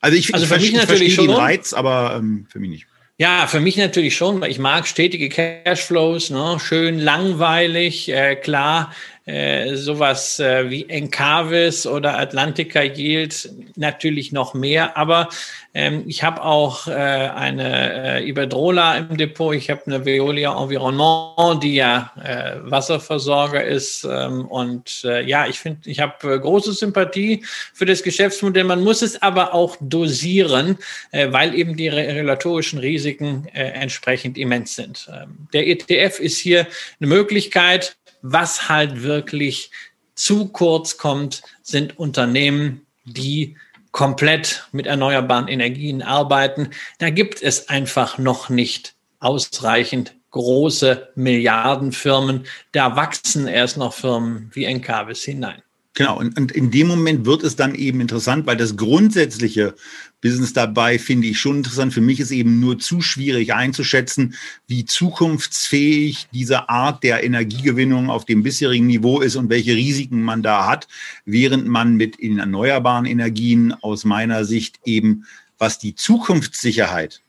Also ich, also ich, für mich natürlich verstehe den Reiz, aber ähm, für mich nicht. Ja, für mich natürlich schon, weil ich mag stetige Cashflows, ne? schön langweilig, äh, klar, äh, sowas äh, wie Encarvis oder Atlantica Yield natürlich noch mehr, aber ähm, ich habe auch äh, eine äh, Iberdrola im Depot, ich habe eine Veolia Environnement, die ja äh, Wasserversorger ist. Ähm, und äh, ja, ich finde, ich habe äh, große Sympathie für das Geschäftsmodell. Man muss es aber auch dosieren, äh, weil eben die re regulatorischen Risiken äh, entsprechend immens sind. Ähm, der ETF ist hier eine Möglichkeit. Was halt wirklich zu kurz kommt, sind Unternehmen, die komplett mit erneuerbaren Energien arbeiten. Da gibt es einfach noch nicht ausreichend große Milliardenfirmen. Da wachsen erst noch Firmen wie Encarvis hinein. Genau, und, und in dem Moment wird es dann eben interessant, weil das grundsätzliche Business dabei finde ich schon interessant. Für mich ist eben nur zu schwierig einzuschätzen, wie zukunftsfähig diese Art der Energiegewinnung auf dem bisherigen Niveau ist und welche Risiken man da hat, während man mit in erneuerbaren Energien aus meiner Sicht eben, was die Zukunftssicherheit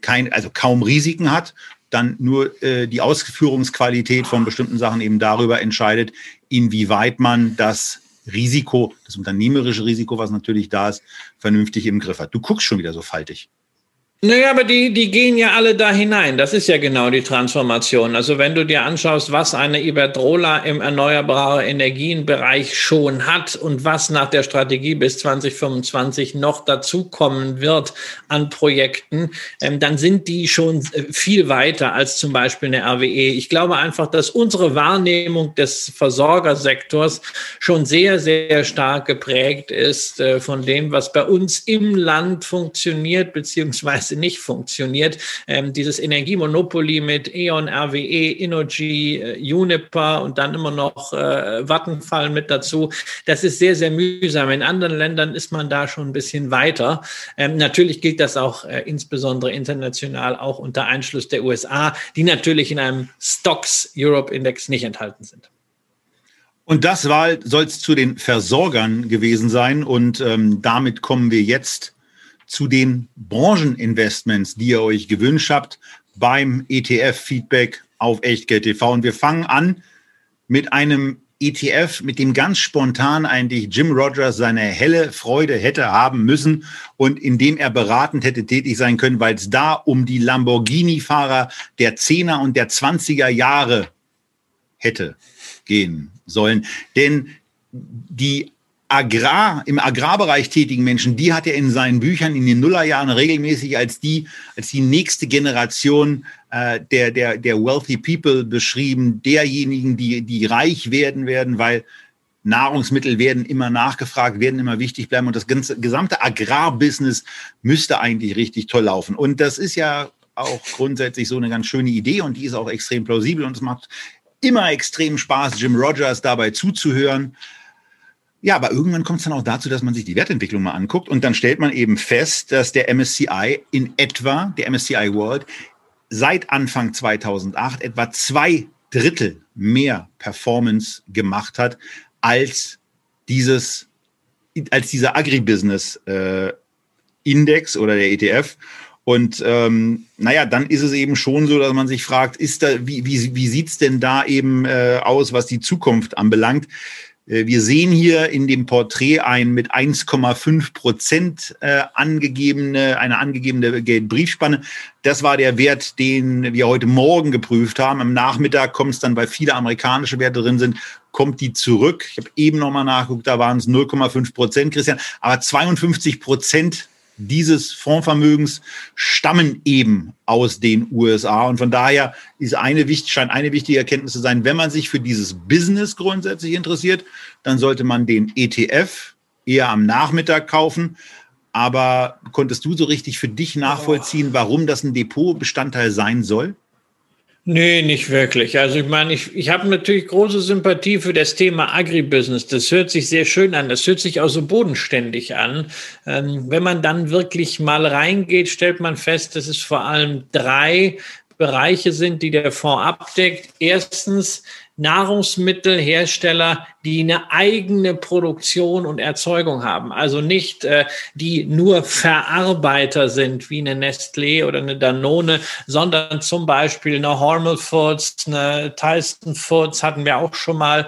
kein, also kaum Risiken hat dann nur äh, die Ausführungsqualität von bestimmten Sachen eben darüber entscheidet, inwieweit man das Risiko, das unternehmerische Risiko, was natürlich da ist, vernünftig im Griff hat. Du guckst schon wieder so faltig. Naja, aber die, die gehen ja alle da hinein. Das ist ja genau die Transformation. Also wenn du dir anschaust, was eine Iberdrola im erneuerbare Energienbereich schon hat und was nach der Strategie bis 2025 noch dazukommen wird an Projekten, ähm, dann sind die schon äh, viel weiter als zum Beispiel eine RWE. Ich glaube einfach, dass unsere Wahrnehmung des Versorgersektors schon sehr, sehr stark geprägt ist äh, von dem, was bei uns im Land funktioniert, beziehungsweise Ganze nicht funktioniert. Ähm, dieses Energiemonopoly mit E.ON, RWE, Innogy, äh, Uniper und dann immer noch äh, Vattenfall mit dazu, das ist sehr, sehr mühsam. In anderen Ländern ist man da schon ein bisschen weiter. Ähm, natürlich gilt das auch äh, insbesondere international auch unter Einschluss der USA, die natürlich in einem Stocks Europe Index nicht enthalten sind. Und das soll es zu den Versorgern gewesen sein. Und ähm, damit kommen wir jetzt zu den Brancheninvestments, die ihr euch gewünscht habt beim ETF-Feedback auf Echtgeld TV. Und wir fangen an mit einem ETF, mit dem ganz spontan eigentlich Jim Rogers seine helle Freude hätte haben müssen und in dem er beratend hätte tätig sein können, weil es da um die Lamborghini-Fahrer der 10er und der 20er Jahre hätte gehen sollen. Denn die Agrar, im Agrarbereich tätigen Menschen, die hat er in seinen Büchern in den Nullerjahren regelmäßig als die, als die nächste Generation äh, der, der, der wealthy people beschrieben, derjenigen, die, die reich werden werden, weil Nahrungsmittel werden immer nachgefragt, werden immer wichtig bleiben und das ganze, gesamte Agrarbusiness müsste eigentlich richtig toll laufen. Und das ist ja auch grundsätzlich so eine ganz schöne Idee und die ist auch extrem plausibel und es macht immer extrem Spaß, Jim Rogers dabei zuzuhören. Ja, aber irgendwann kommt es dann auch dazu, dass man sich die Wertentwicklung mal anguckt und dann stellt man eben fest, dass der MSCI in etwa, der MSCI World, seit Anfang 2008 etwa zwei Drittel mehr Performance gemacht hat als dieses, als dieser Agribusiness äh, Index oder der ETF. Und ähm, naja, dann ist es eben schon so, dass man sich fragt, ist da, wie, wie, wie sieht's denn da eben äh, aus, was die Zukunft anbelangt? Äh, wir sehen hier in dem Porträt ein mit 1,5 Prozent äh, angegebene, eine angegebene Geldbriefspanne. Das war der Wert, den wir heute Morgen geprüft haben. Am Nachmittag kommt es dann, weil viele amerikanische Werte drin sind, kommt die zurück. Ich habe eben nochmal nachgeguckt, da waren es 0,5 Prozent, Christian. Aber 52 Prozent dieses Fondsvermögens stammen eben aus den USA. Und von daher ist eine, scheint eine wichtige Erkenntnis zu sein, wenn man sich für dieses Business grundsätzlich interessiert, dann sollte man den ETF eher am Nachmittag kaufen. Aber konntest du so richtig für dich nachvollziehen, warum das ein Depotbestandteil sein soll? Nee, nicht wirklich. Also ich meine, ich, ich habe natürlich große Sympathie für das Thema Agribusiness. Das hört sich sehr schön an. Das hört sich auch so bodenständig an. Ähm, wenn man dann wirklich mal reingeht, stellt man fest, dass es vor allem drei Bereiche sind, die der Fonds abdeckt. Erstens Nahrungsmittelhersteller, die eine eigene Produktion und Erzeugung haben. Also nicht, äh, die nur Verarbeiter sind, wie eine Nestlé oder eine Danone, sondern zum Beispiel eine Hormel Foods, eine Tyson Foods hatten wir auch schon mal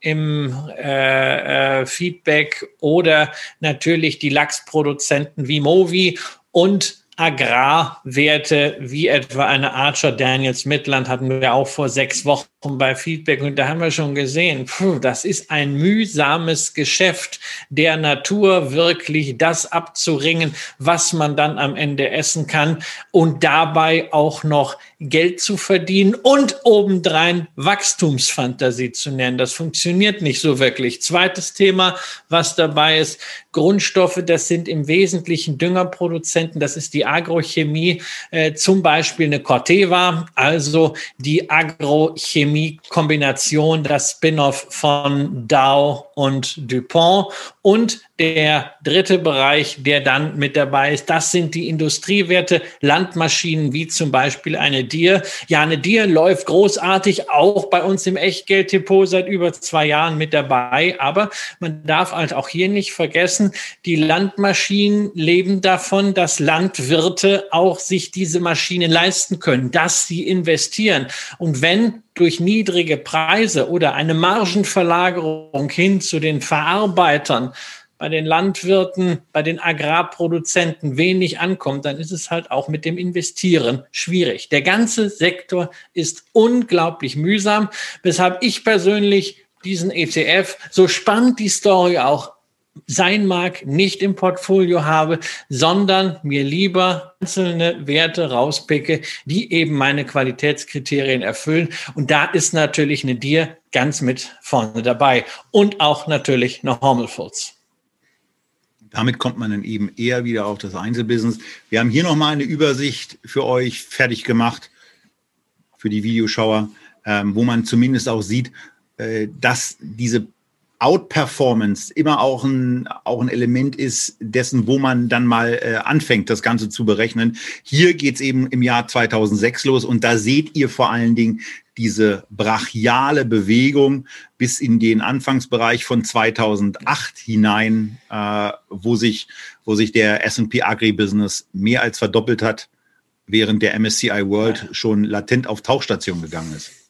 im äh, äh, Feedback oder natürlich die Lachsproduzenten wie Movi und Agrarwerte wie etwa eine Archer Daniels Midland hatten wir auch vor sechs Wochen bei Feedback und da haben wir schon gesehen, puh, das ist ein mühsames Geschäft der Natur wirklich das abzuringen, was man dann am Ende essen kann und dabei auch noch Geld zu verdienen und obendrein Wachstumsfantasie zu nennen. Das funktioniert nicht so wirklich. Zweites Thema, was dabei ist, Grundstoffe, das sind im Wesentlichen Düngerproduzenten, das ist die Agrochemie, äh, zum Beispiel eine Corteva, also die Agrochemie-Kombination, das Spin-off von Dow und DuPont und der dritte Bereich, der dann mit dabei ist, das sind die Industriewerte, Landmaschinen wie zum Beispiel eine Dir. Ja, eine Dir läuft großartig, auch bei uns im Echtgelddepot seit über zwei Jahren mit dabei. Aber man darf halt auch hier nicht vergessen, die Landmaschinen leben davon, dass Landwirte auch sich diese Maschinen leisten können, dass sie investieren. Und wenn durch niedrige Preise oder eine Margenverlagerung hin zu den Verarbeitern bei den Landwirten, bei den Agrarproduzenten wenig ankommt, dann ist es halt auch mit dem Investieren schwierig. Der ganze Sektor ist unglaublich mühsam, weshalb ich persönlich diesen ETF, so spannend die Story auch sein mag, nicht im Portfolio habe, sondern mir lieber einzelne Werte rauspicke, die eben meine Qualitätskriterien erfüllen. Und da ist natürlich eine Dir ganz mit vorne dabei und auch natürlich eine Hormelfurz. Damit kommt man dann eben eher wieder auf das Einzelbusiness. Wir haben hier nochmal eine Übersicht für euch fertig gemacht, für die Videoschauer, ähm, wo man zumindest auch sieht, äh, dass diese Outperformance immer auch ein, auch ein Element ist dessen, wo man dann mal äh, anfängt, das Ganze zu berechnen. Hier geht's eben im Jahr 2006 los und da seht ihr vor allen Dingen diese brachiale Bewegung bis in den Anfangsbereich von 2008 hinein, äh, wo, sich, wo sich der S&P Agribusiness mehr als verdoppelt hat, während der MSCI World schon latent auf Tauchstation gegangen ist.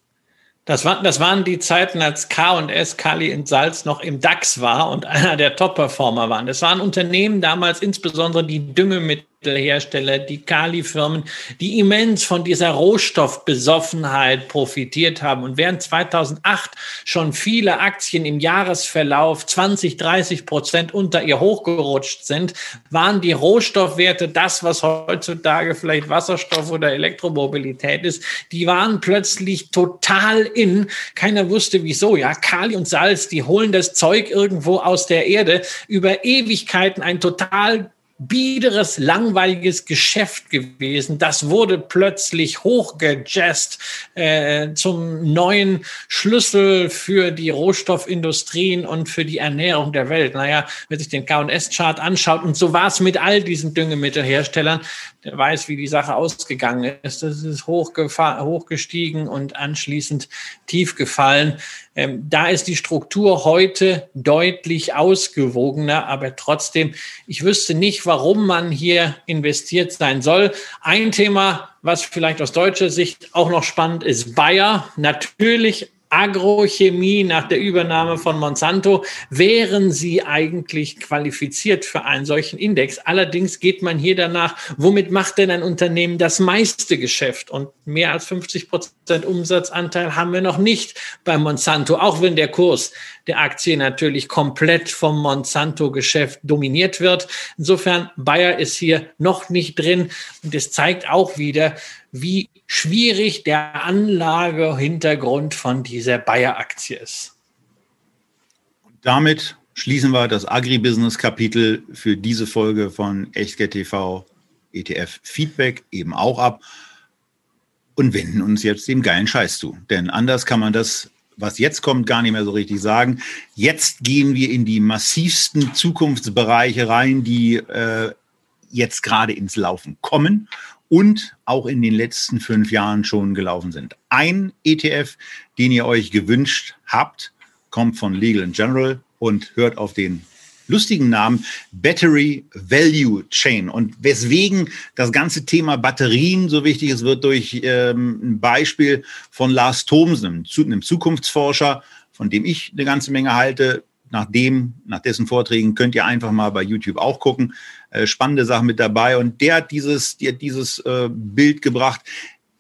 Das, war, das waren die Zeiten, als K&S, Kali in Salz noch im DAX war und einer der Top-Performer waren. Das waren Unternehmen damals, insbesondere die Düngemittel Hersteller, die Kali-Firmen, die immens von dieser Rohstoffbesoffenheit profitiert haben. Und während 2008 schon viele Aktien im Jahresverlauf 20, 30 Prozent unter ihr hochgerutscht sind, waren die Rohstoffwerte das, was heutzutage vielleicht Wasserstoff oder Elektromobilität ist, die waren plötzlich total in. Keiner wusste wieso. Ja, Kali und Salz, die holen das Zeug irgendwo aus der Erde über Ewigkeiten ein total biederes, langweiliges Geschäft gewesen. Das wurde plötzlich hochgejazzt äh, zum neuen Schlüssel für die Rohstoffindustrien und für die Ernährung der Welt. Naja, wenn sich den K&S-Chart anschaut, und so war es mit all diesen Düngemittelherstellern, der weiß, wie die Sache ausgegangen ist. Das ist hochgestiegen und anschließend tief gefallen. Ähm, da ist die Struktur heute deutlich ausgewogener, aber trotzdem, ich wüsste nicht, warum man hier investiert sein soll. Ein Thema, was vielleicht aus deutscher Sicht auch noch spannend ist, Bayer. Natürlich Agrochemie nach der Übernahme von Monsanto, wären sie eigentlich qualifiziert für einen solchen Index. Allerdings geht man hier danach, womit macht denn ein Unternehmen das meiste Geschäft? Und mehr als 50 Prozent Umsatzanteil haben wir noch nicht bei Monsanto, auch wenn der Kurs der Aktie natürlich komplett vom Monsanto-Geschäft dominiert wird. Insofern, Bayer ist hier noch nicht drin. Und es zeigt auch wieder, wie schwierig der Anlagehintergrund von dieser Bayer-Aktie ist. damit schließen wir das Agribusiness-Kapitel für diese Folge von Echtgeld TV ETF Feedback eben auch ab und wenden uns jetzt dem geilen Scheiß zu. Denn anders kann man das, was jetzt kommt, gar nicht mehr so richtig sagen. Jetzt gehen wir in die massivsten Zukunftsbereiche rein, die äh, jetzt gerade ins Laufen kommen und auch in den letzten fünf Jahren schon gelaufen sind. Ein ETF, den ihr euch gewünscht habt, kommt von Legal General und hört auf den lustigen Namen Battery Value Chain. Und weswegen das ganze Thema Batterien so wichtig ist, wird durch ähm, ein Beispiel von Lars Thomsen, einem Zukunftsforscher, von dem ich eine ganze Menge halte. Nach dem, nach dessen Vorträgen könnt ihr einfach mal bei YouTube auch gucken. Äh, spannende Sachen mit dabei. Und der hat dieses, der hat dieses äh, Bild gebracht.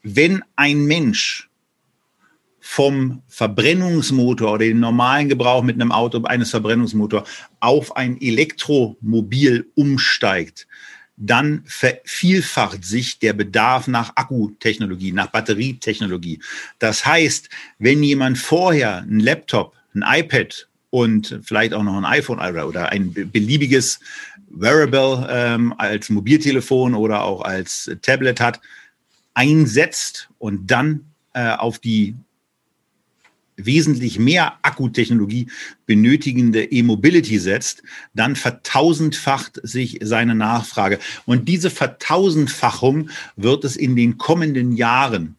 Wenn ein Mensch vom Verbrennungsmotor oder den normalen Gebrauch mit einem Auto eines Verbrennungsmotor auf ein Elektromobil umsteigt, dann vervielfacht sich der Bedarf nach Akkutechnologie, nach Batterietechnologie. Das heißt, wenn jemand vorher ein Laptop, ein iPad und vielleicht auch noch ein iPhone oder ein beliebiges Wearable ähm, als Mobiltelefon oder auch als Tablet hat, einsetzt und dann äh, auf die wesentlich mehr Akkutechnologie benötigende E-Mobility setzt, dann vertausendfacht sich seine Nachfrage. Und diese Vertausendfachung wird es in den kommenden Jahren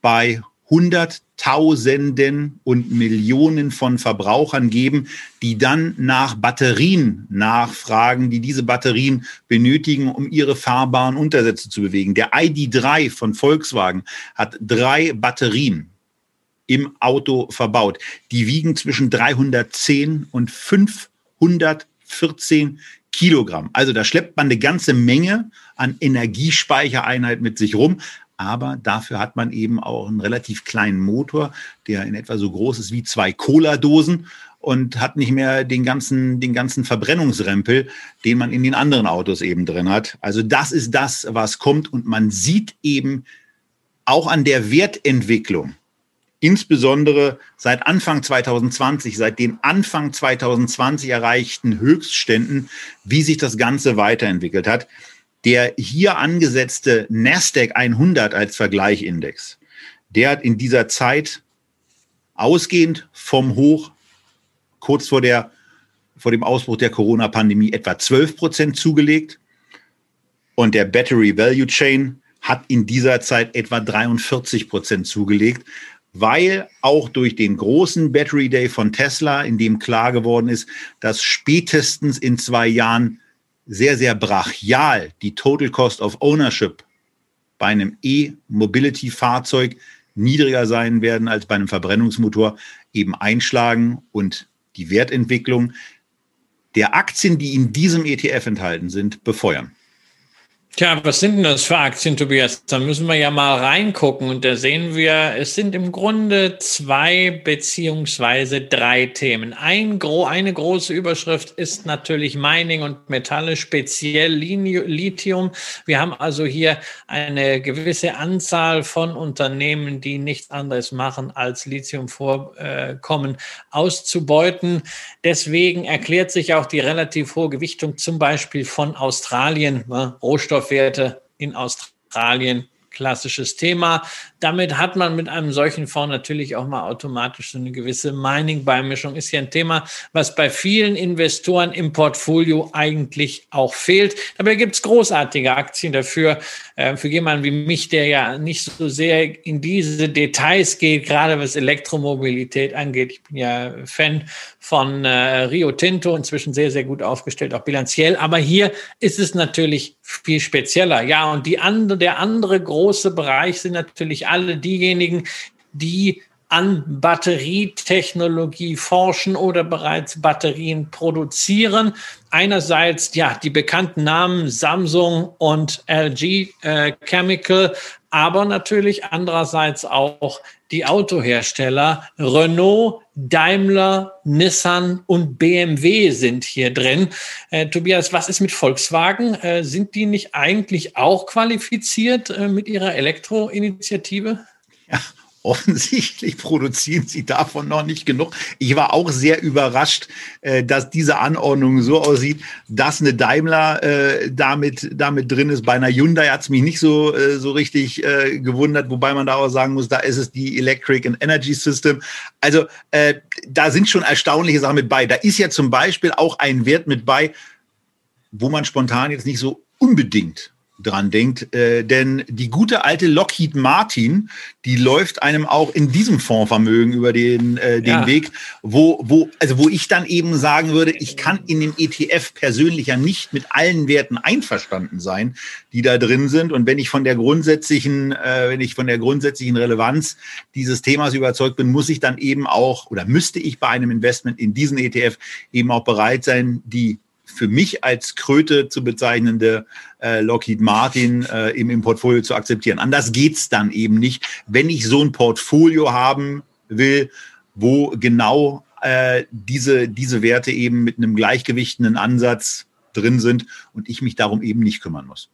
bei Hunderttausenden und Millionen von Verbrauchern geben, die dann nach Batterien nachfragen, die diese Batterien benötigen, um ihre fahrbaren Untersätze zu bewegen. Der ID3 von Volkswagen hat drei Batterien. Im Auto verbaut. Die wiegen zwischen 310 und 514 Kilogramm. Also da schleppt man eine ganze Menge an Energiespeichereinheit mit sich rum. Aber dafür hat man eben auch einen relativ kleinen Motor, der in etwa so groß ist wie zwei Cola-Dosen und hat nicht mehr den ganzen, den ganzen Verbrennungsrempel, den man in den anderen Autos eben drin hat. Also das ist das, was kommt. Und man sieht eben auch an der Wertentwicklung, insbesondere seit Anfang 2020, seit den Anfang 2020 erreichten Höchstständen, wie sich das Ganze weiterentwickelt hat. Der hier angesetzte Nasdaq 100 als Vergleichindex, der hat in dieser Zeit ausgehend vom Hoch kurz vor der vor dem Ausbruch der Corona-Pandemie etwa 12 Prozent zugelegt. Und der Battery Value Chain hat in dieser Zeit etwa 43 Prozent zugelegt weil auch durch den großen Battery Day von Tesla, in dem klar geworden ist, dass spätestens in zwei Jahren sehr, sehr brachial die Total Cost of Ownership bei einem E-Mobility-Fahrzeug niedriger sein werden als bei einem Verbrennungsmotor, eben einschlagen und die Wertentwicklung der Aktien, die in diesem ETF enthalten sind, befeuern. Tja, was sind denn das für Aktien, Tobias? Da müssen wir ja mal reingucken und da sehen wir, es sind im Grunde zwei beziehungsweise drei Themen. Ein, eine große Überschrift ist natürlich Mining und Metalle, speziell Lithium. Wir haben also hier eine gewisse Anzahl von Unternehmen, die nichts anderes machen, als Lithiumvorkommen auszubeuten. Deswegen erklärt sich auch die relativ hohe Gewichtung zum Beispiel von Australien, ne? Rohstoffwerte in Australien klassisches Thema. Damit hat man mit einem solchen Fonds natürlich auch mal automatisch so eine gewisse Mining-Beimischung. Ist ja ein Thema, was bei vielen Investoren im Portfolio eigentlich auch fehlt. Dabei gibt es großartige Aktien dafür. Äh, für jemanden wie mich, der ja nicht so sehr in diese Details geht, gerade was Elektromobilität angeht. Ich bin ja Fan von äh, Rio Tinto, inzwischen sehr, sehr gut aufgestellt, auch bilanziell. Aber hier ist es natürlich viel spezieller. Ja, und die andere, der andere große Bereich sind natürlich alle diejenigen, die an Batterietechnologie forschen oder bereits Batterien produzieren. Einerseits ja die bekannten Namen Samsung und LG äh, Chemical, aber natürlich andererseits auch die Autohersteller Renault, Daimler, Nissan und BMW sind hier drin. Äh, Tobias, was ist mit Volkswagen? Äh, sind die nicht eigentlich auch qualifiziert äh, mit ihrer Elektroinitiative? Ja, offensichtlich produzieren sie davon noch nicht genug. Ich war auch sehr überrascht, äh, dass diese Anordnung so aussieht, dass eine Daimler äh, damit, damit drin ist. Bei einer Hyundai hat es mich nicht so, äh, so richtig gewundert, wobei man da auch sagen muss, da ist es die Electric and Energy System. Also da sind schon erstaunliche Sachen mit bei. Da ist ja zum Beispiel auch ein Wert mit bei, wo man spontan jetzt nicht so unbedingt dran denkt. Äh, denn die gute alte Lockheed Martin, die läuft einem auch in diesem Fondsvermögen über den, äh, den ja. Weg, wo, wo, also wo ich dann eben sagen würde, ich kann in dem ETF persönlich ja nicht mit allen Werten einverstanden sein, die da drin sind. Und wenn ich von der grundsätzlichen, äh, wenn ich von der grundsätzlichen Relevanz dieses Themas überzeugt bin, muss ich dann eben auch oder müsste ich bei einem Investment in diesen ETF eben auch bereit sein, die für mich als Kröte zu bezeichnende äh, Lockheed Martin äh, im, im Portfolio zu akzeptieren. Anders geht's dann eben nicht, wenn ich so ein Portfolio haben will, wo genau äh, diese, diese Werte eben mit einem gleichgewichtenden Ansatz drin sind und ich mich darum eben nicht kümmern muss.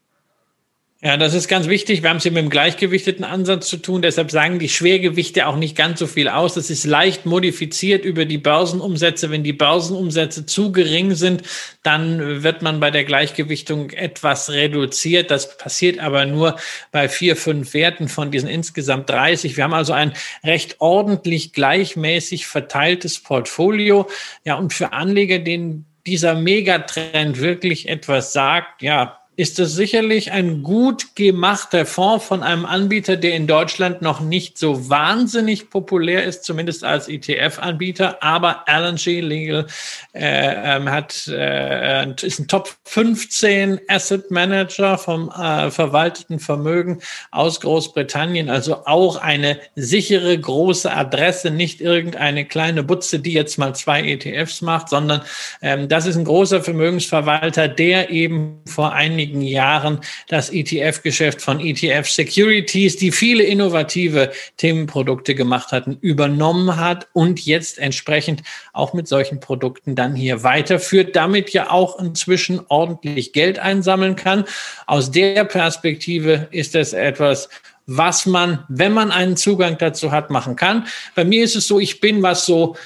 Ja, das ist ganz wichtig. Wir haben es hier mit einem gleichgewichteten Ansatz zu tun. Deshalb sagen die Schwergewichte auch nicht ganz so viel aus. Das ist leicht modifiziert über die Börsenumsätze. Wenn die Börsenumsätze zu gering sind, dann wird man bei der Gleichgewichtung etwas reduziert. Das passiert aber nur bei vier, fünf Werten von diesen insgesamt 30. Wir haben also ein recht ordentlich gleichmäßig verteiltes Portfolio. Ja, und für Anleger, denen dieser Megatrend wirklich etwas sagt, ja, ist das sicherlich ein gut gemachter Fonds von einem Anbieter, der in Deutschland noch nicht so wahnsinnig populär ist, zumindest als ETF-Anbieter. Aber LNG Legal äh, ähm, hat, äh, ist ein Top 15 Asset Manager vom äh, verwalteten Vermögen aus Großbritannien. Also auch eine sichere große Adresse, nicht irgendeine kleine Butze, die jetzt mal zwei ETFs macht, sondern ähm, das ist ein großer Vermögensverwalter, der eben vor einigen einigen Jahren das ETF-Geschäft von ETF Securities, die viele innovative Themenprodukte gemacht hatten, übernommen hat und jetzt entsprechend auch mit solchen Produkten dann hier weiterführt, damit ja auch inzwischen ordentlich Geld einsammeln kann. Aus der Perspektive ist es etwas, was man, wenn man einen Zugang dazu hat, machen kann. Bei mir ist es so, ich bin was so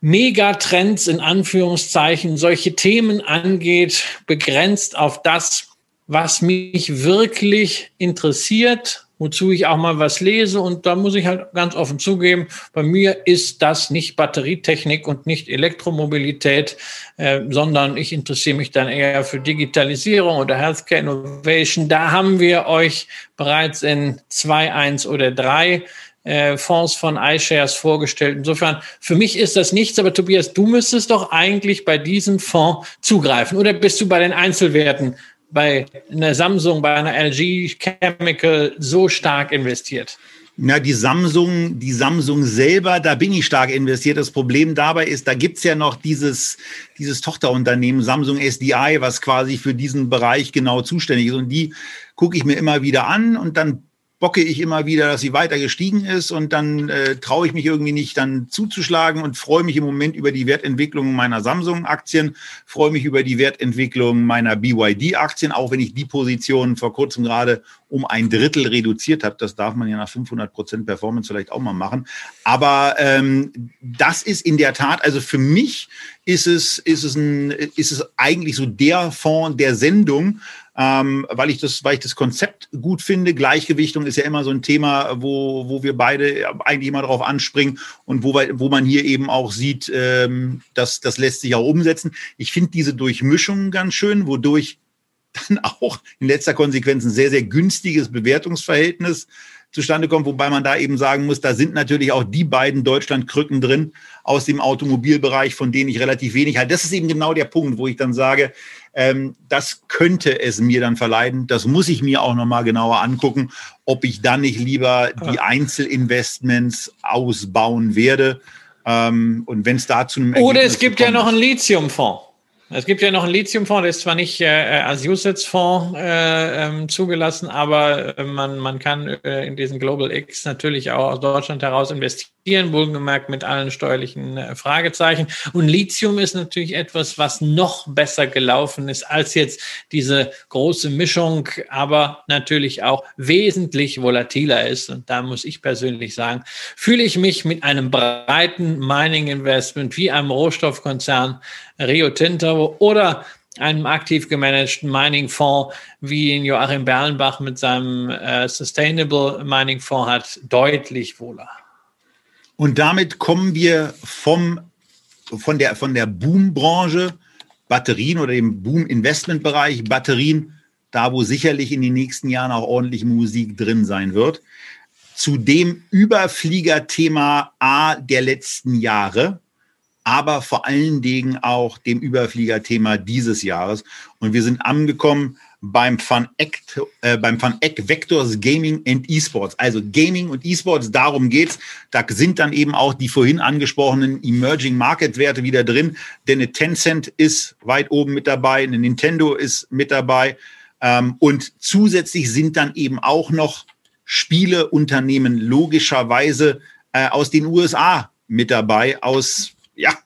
Megatrends in Anführungszeichen, solche Themen angeht, begrenzt auf das, was mich wirklich interessiert, wozu ich auch mal was lese. Und da muss ich halt ganz offen zugeben, bei mir ist das nicht Batterietechnik und nicht Elektromobilität, äh, sondern ich interessiere mich dann eher für Digitalisierung oder Healthcare Innovation. Da haben wir euch bereits in zwei, eins oder drei äh, Fonds von iShares vorgestellt. Insofern, für mich ist das nichts, aber Tobias, du müsstest doch eigentlich bei diesem Fonds zugreifen. Oder bist du bei den Einzelwerten bei einer Samsung, bei einer LG Chemical so stark investiert? Na, die Samsung, die Samsung selber, da bin ich stark investiert. Das Problem dabei ist, da gibt's ja noch dieses, dieses Tochterunternehmen Samsung SDI, was quasi für diesen Bereich genau zuständig ist. Und die gucke ich mir immer wieder an und dann bocke ich immer wieder, dass sie weiter gestiegen ist und dann äh, traue ich mich irgendwie nicht dann zuzuschlagen und freue mich im Moment über die Wertentwicklung meiner Samsung-Aktien, freue mich über die Wertentwicklung meiner BYD-Aktien, auch wenn ich die Position vor kurzem gerade um ein Drittel reduziert habe. Das darf man ja nach 500 Prozent Performance vielleicht auch mal machen. Aber ähm, das ist in der Tat, also für mich ist es, ist es, ein, ist es eigentlich so der Fonds der Sendung, ähm, weil ich das, weil ich das Konzept gut finde. Gleichgewichtung ist ja immer so ein Thema, wo, wo wir beide eigentlich immer darauf anspringen und wo, wo man hier eben auch sieht, ähm, dass das lässt sich auch umsetzen. Ich finde diese Durchmischung ganz schön, wodurch dann auch in letzter Konsequenz ein sehr, sehr günstiges Bewertungsverhältnis zustande kommt, wobei man da eben sagen muss, da sind natürlich auch die beiden Deutschlandkrücken drin aus dem Automobilbereich, von denen ich relativ wenig halte. Das ist eben genau der Punkt, wo ich dann sage, ähm, das könnte es mir dann verleiden. Das muss ich mir auch nochmal genauer angucken, ob ich dann nicht lieber die Einzelinvestments ausbauen werde. Ähm, und wenn es dazu einem Oder es gibt ja noch einen Lithiumfonds. Es gibt ja noch einen Lithiumfonds, der ist zwar nicht äh, als USITS-Fonds äh, ähm, zugelassen, aber äh, man, man kann äh, in diesen Global X natürlich auch aus Deutschland heraus investieren, wohlgemerkt mit allen steuerlichen äh, Fragezeichen. Und Lithium ist natürlich etwas, was noch besser gelaufen ist als jetzt diese große Mischung, aber natürlich auch wesentlich volatiler ist. Und da muss ich persönlich sagen, fühle ich mich mit einem breiten Mining-Investment wie einem Rohstoffkonzern Rio Tinto oder einem aktiv gemanagten Mining-Fonds, wie ihn Joachim Berlenbach mit seinem äh, Sustainable Mining-Fonds hat, deutlich wohler. Und damit kommen wir vom, von der, von der Boom-Branche, Batterien oder dem Boom-Investment-Bereich, Batterien, da wo sicherlich in den nächsten Jahren auch ordentlich Musik drin sein wird, zu dem Überfliegerthema A der letzten Jahre, aber vor allen Dingen auch dem Überfliegerthema dieses Jahres. Und wir sind angekommen beim Fun Act, äh, beim Fun Act Vectors Gaming and Esports. Also Gaming und Esports, darum geht's. Da sind dann eben auch die vorhin angesprochenen Emerging Market Werte wieder drin. Denn eine Tencent ist weit oben mit dabei, eine Nintendo ist mit dabei. Ähm, und zusätzlich sind dann eben auch noch Spieleunternehmen logischerweise äh, aus den USA mit dabei, aus ja,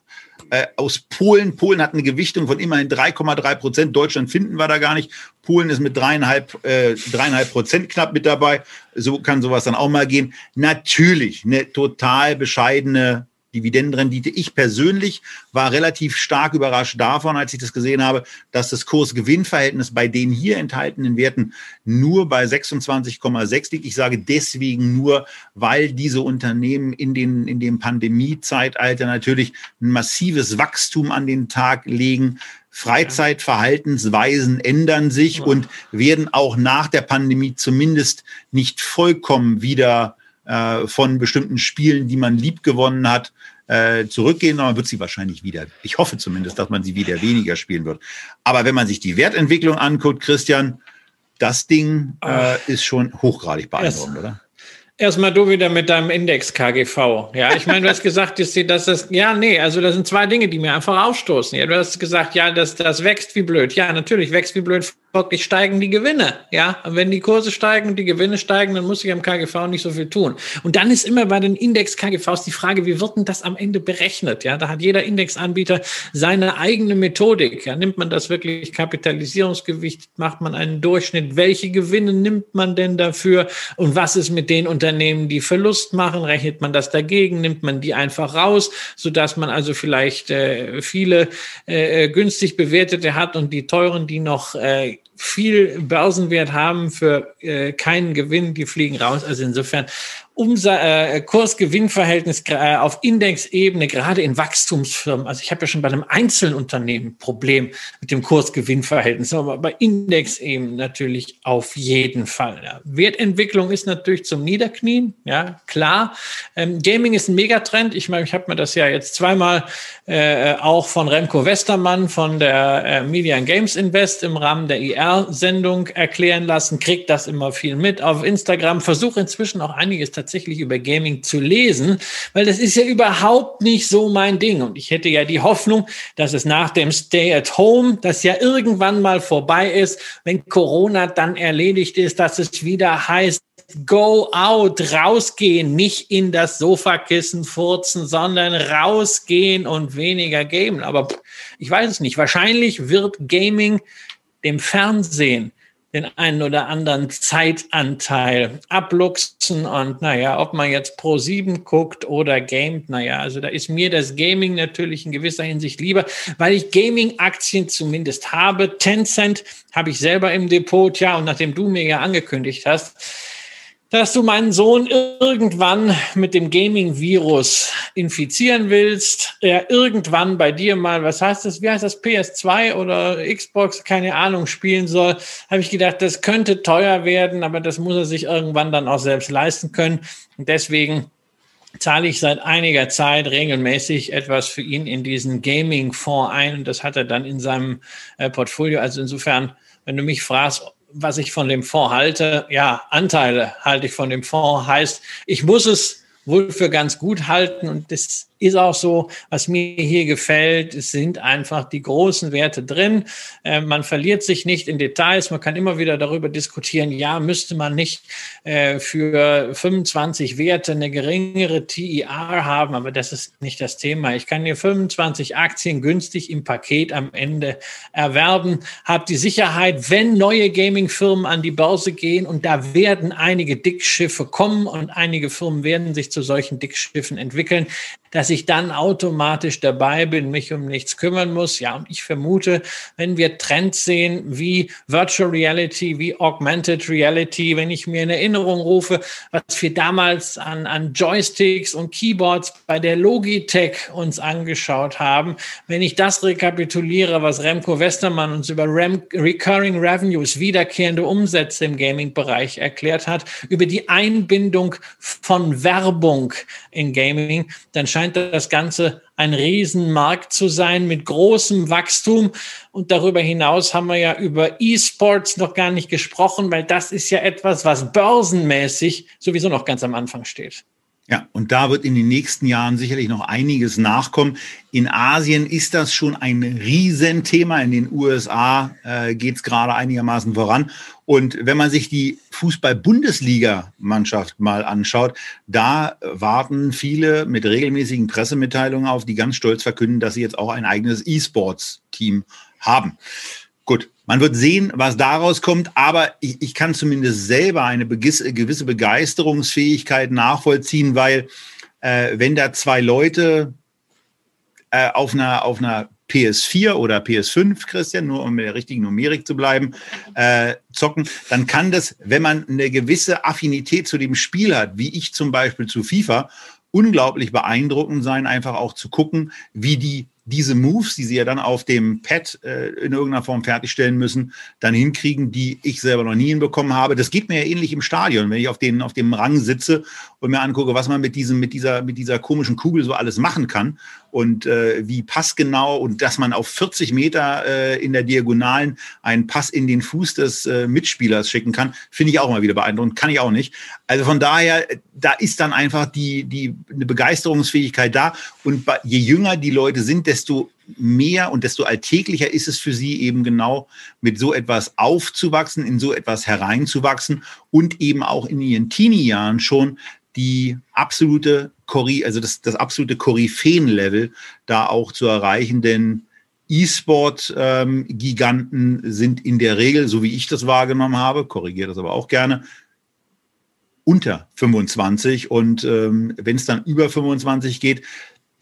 äh, aus Polen. Polen hat eine Gewichtung von immerhin 3,3 Prozent. Deutschland finden wir da gar nicht. Polen ist mit dreieinhalb, äh, dreieinhalb Prozent knapp mit dabei. So kann sowas dann auch mal gehen. Natürlich eine total bescheidene Dividendenrendite. Ich persönlich war relativ stark überrascht davon, als ich das gesehen habe, dass das Kurs-Gewinn-Verhältnis bei den hier enthaltenen Werten nur bei 26,6 liegt. Ich sage deswegen nur, weil diese Unternehmen in, den, in dem Pandemie-Zeitalter natürlich ein massives Wachstum an den Tag legen. Freizeitverhaltensweisen ändern sich und werden auch nach der Pandemie zumindest nicht vollkommen wieder äh, von bestimmten Spielen, die man lieb gewonnen hat, äh, zurückgehen, aber man wird sie wahrscheinlich wieder, ich hoffe zumindest, dass man sie wieder weniger spielen wird. Aber wenn man sich die Wertentwicklung anguckt, Christian, das Ding äh, ist schon hochgradig beeindruckend, oder? Erstmal du wieder mit deinem Index KGV. Ja, ich meine, du hast gesagt, dass das, ja, nee, also das sind zwei Dinge, die mir einfach aufstoßen. Ja, du hast gesagt, ja, das, das wächst wie blöd. Ja, natürlich wächst wie blöd wirklich steigen die Gewinne. Ja, und wenn die Kurse steigen und die Gewinne steigen, dann muss ich am KGV nicht so viel tun. Und dann ist immer bei den Index KGVs die Frage, wie wird denn das am Ende berechnet? Ja, da hat jeder Indexanbieter seine eigene Methodik. Ja, nimmt man das wirklich Kapitalisierungsgewicht? Macht man einen Durchschnitt? Welche Gewinne nimmt man denn dafür? Und was ist mit den Unternehmen, die Verlust machen? Rechnet man das dagegen? Nimmt man die einfach raus, sodass man also vielleicht äh, viele äh, günstig bewertete hat und die teuren, die noch äh, viel Börsenwert haben für äh, keinen Gewinn, die fliegen raus. Also insofern Umsa äh, Kurs-Gewinn-Verhältnis äh, auf Indexebene, gerade in Wachstumsfirmen. Also ich habe ja schon bei einem Einzelunternehmen Problem mit dem Kurs-Gewinn-Verhältnis, aber bei Indexebene natürlich auf jeden Fall. Ja. Wertentwicklung ist natürlich zum Niederknien, ja, klar. Ähm, Gaming ist ein Megatrend. Ich meine, ich habe mir das ja jetzt zweimal äh, auch von Remco Westermann von der äh, Media Games Invest im Rahmen der IR-Sendung erklären lassen, kriegt das immer viel mit auf Instagram, versuche inzwischen auch einiges tatsächlich über Gaming zu lesen, weil das ist ja überhaupt nicht so mein Ding. Und ich hätte ja die Hoffnung, dass es nach dem Stay at Home, das ja irgendwann mal vorbei ist, wenn Corona dann erledigt ist, dass es wieder heißt, Go out, rausgehen, nicht in das Sofakissen furzen, sondern rausgehen und weniger gamen. Aber ich weiß es nicht. Wahrscheinlich wird Gaming dem Fernsehen den einen oder anderen Zeitanteil abluchsen und naja, ob man jetzt Pro 7 guckt oder gamet, naja, also da ist mir das Gaming natürlich in gewisser Hinsicht lieber, weil ich Gaming-Aktien zumindest habe. Tencent habe ich selber im Depot, ja, und nachdem du mir ja angekündigt hast, dass du meinen Sohn irgendwann mit dem Gaming-Virus infizieren willst, er irgendwann bei dir mal, was heißt das, wie heißt das, PS2 oder Xbox, keine Ahnung, spielen soll, habe ich gedacht, das könnte teuer werden, aber das muss er sich irgendwann dann auch selbst leisten können. Und deswegen zahle ich seit einiger Zeit regelmäßig etwas für ihn in diesen Gaming-Fonds ein und das hat er dann in seinem äh, Portfolio. Also insofern, wenn du mich fragst, was ich von dem Fonds halte, ja, Anteile halte ich von dem Fonds, heißt, ich muss es wohl für ganz gut halten und das ist auch so, was mir hier gefällt, es sind einfach die großen Werte drin. Äh, man verliert sich nicht in Details, man kann immer wieder darüber diskutieren, ja, müsste man nicht äh, für 25 Werte eine geringere TER haben, aber das ist nicht das Thema. Ich kann hier 25 Aktien günstig im Paket am Ende erwerben, habe die Sicherheit, wenn neue Gaming-Firmen an die Börse gehen und da werden einige Dickschiffe kommen und einige Firmen werden sich zu solchen Dickschiffen entwickeln, dass ich dann automatisch dabei bin, mich um nichts kümmern muss. Ja, und ich vermute, wenn wir Trends sehen wie Virtual Reality, wie Augmented Reality, wenn ich mir in Erinnerung rufe, was wir damals an, an Joysticks und Keyboards bei der Logitech uns angeschaut haben, wenn ich das rekapituliere, was Remco Westermann uns über Rem Recurring Revenues, wiederkehrende Umsätze im Gaming-Bereich erklärt hat, über die Einbindung von Werbung in Gaming, dann scheint scheint das Ganze ein Riesenmarkt zu sein mit großem Wachstum. Und darüber hinaus haben wir ja über E-Sports noch gar nicht gesprochen, weil das ist ja etwas, was börsenmäßig sowieso noch ganz am Anfang steht. Ja, und da wird in den nächsten Jahren sicherlich noch einiges nachkommen. In Asien ist das schon ein Riesenthema. In den USA äh, geht es gerade einigermaßen voran. Und wenn man sich die Fußball-Bundesliga-Mannschaft mal anschaut, da warten viele mit regelmäßigen Pressemitteilungen auf, die ganz stolz verkünden, dass sie jetzt auch ein eigenes E-Sports-Team haben. Gut, man wird sehen, was daraus kommt, aber ich, ich kann zumindest selber eine gewisse Begeisterungsfähigkeit nachvollziehen, weil äh, wenn da zwei Leute äh, auf einer, auf einer PS4 oder PS5, Christian, nur um mit der richtigen Numerik zu bleiben, äh, zocken, dann kann das, wenn man eine gewisse Affinität zu dem Spiel hat, wie ich zum Beispiel zu FIFA, unglaublich beeindruckend sein, einfach auch zu gucken, wie die diese Moves, die sie ja dann auf dem Pad äh, in irgendeiner Form fertigstellen müssen, dann hinkriegen, die ich selber noch nie hinbekommen habe. Das geht mir ja ähnlich im Stadion, wenn ich auf, den, auf dem Rang sitze und mir angucke, was man mit, diesem, mit, dieser, mit dieser komischen Kugel so alles machen kann und äh, wie passgenau und dass man auf 40 Meter äh, in der Diagonalen einen Pass in den Fuß des äh, Mitspielers schicken kann, finde ich auch mal wieder beeindruckend. Kann ich auch nicht. Also von daher, da ist dann einfach die, die eine Begeisterungsfähigkeit da. Und je jünger die Leute sind, desto mehr und desto alltäglicher ist es für sie eben genau mit so etwas aufzuwachsen, in so etwas hereinzuwachsen und eben auch in ihren Teenie-Jahren schon die absolute Korri, also das, das absolute Koryphäen-Level da auch zu erreichen, denn E-Sport-Giganten ähm, sind in der Regel, so wie ich das wahrgenommen habe, korrigiere das aber auch gerne, unter 25 und ähm, wenn es dann über 25 geht,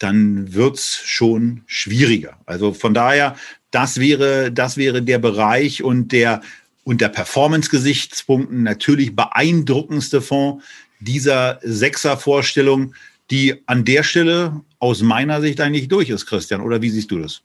dann wird's schon schwieriger. Also von daher, das wäre, das wäre der Bereich und der unter Performance-Gesichtspunkten natürlich beeindruckendste Fonds dieser Sechser-Vorstellung, die an der Stelle aus meiner Sicht eigentlich durch ist, Christian. Oder wie siehst du das?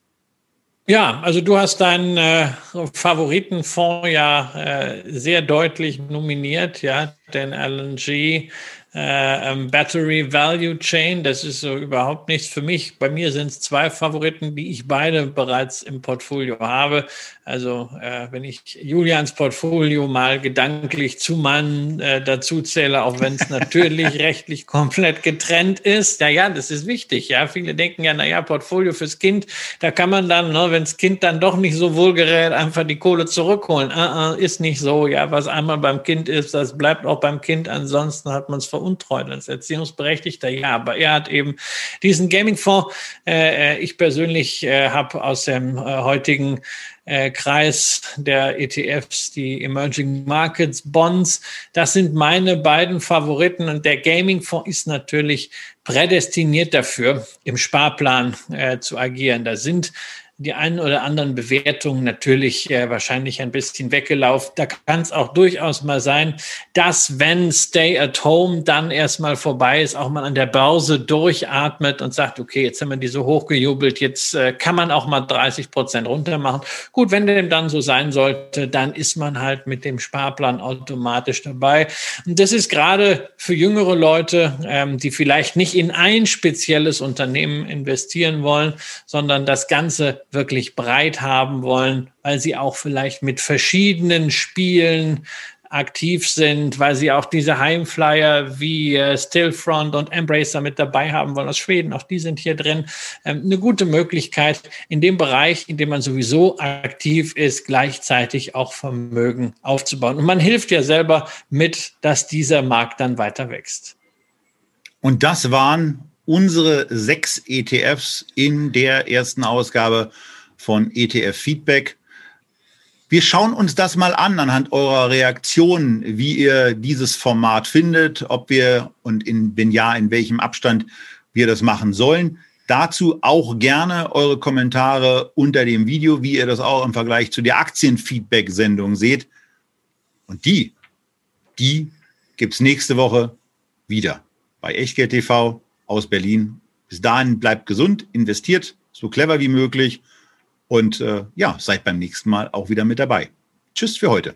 Ja, also du hast deinen äh, Favoritenfonds ja äh, sehr deutlich nominiert, ja, den LNG äh, ähm, Battery Value Chain. Das ist so überhaupt nichts für mich. Bei mir sind es zwei Favoriten, die ich beide bereits im Portfolio habe. Also äh, wenn ich Julians Portfolio mal gedanklich zu Mann äh, dazu zähle, auch wenn es natürlich rechtlich komplett getrennt ist. Ja, ja, das ist wichtig. Ja, viele denken ja, naja, Portfolio fürs Kind, da kann man dann, ne, wenn das Kind dann doch nicht so wohl gerät, einfach die Kohle zurückholen. Uh, uh, ist nicht so. Ja, was einmal beim Kind ist, das bleibt auch beim Kind. Ansonsten hat man es verunsichert untreu als Erziehungsberechtigter, ja, aber er hat eben diesen Gaming-Fonds. Äh, äh, ich persönlich äh, habe aus dem äh, heutigen äh, Kreis der ETFs die Emerging Markets Bonds. Das sind meine beiden Favoriten und der Gaming-Fonds ist natürlich prädestiniert dafür, im Sparplan äh, zu agieren. Da sind die einen oder anderen Bewertungen natürlich äh, wahrscheinlich ein bisschen weggelaufen. Da kann es auch durchaus mal sein, dass wenn Stay at Home dann erstmal vorbei ist, auch mal an der Börse durchatmet und sagt, okay, jetzt haben wir die so hochgejubelt, jetzt äh, kann man auch mal 30 Prozent runter machen. Gut, wenn dem dann so sein sollte, dann ist man halt mit dem Sparplan automatisch dabei. Und das ist gerade für jüngere Leute, ähm, die vielleicht nicht in ein spezielles Unternehmen investieren wollen, sondern das Ganze wirklich breit haben wollen, weil sie auch vielleicht mit verschiedenen Spielen aktiv sind, weil sie auch diese Heimflyer wie äh, Stillfront und Embracer mit dabei haben wollen aus Schweden. Auch die sind hier drin. Ähm, eine gute Möglichkeit, in dem Bereich, in dem man sowieso aktiv ist, gleichzeitig auch Vermögen aufzubauen. Und man hilft ja selber mit, dass dieser Markt dann weiter wächst. Und das waren unsere sechs ETFs in der ersten Ausgabe von ETF Feedback. Wir schauen uns das mal an anhand eurer Reaktionen, wie ihr dieses Format findet, ob wir und in, wenn ja, in welchem Abstand wir das machen sollen. Dazu auch gerne eure Kommentare unter dem Video, wie ihr das auch im Vergleich zu der Aktienfeedback-Sendung seht. Und die, die gibt's nächste Woche wieder bei Echtgeld TV aus Berlin. Bis dahin bleibt gesund, investiert so clever wie möglich und äh, ja, seid beim nächsten Mal auch wieder mit dabei. Tschüss für heute.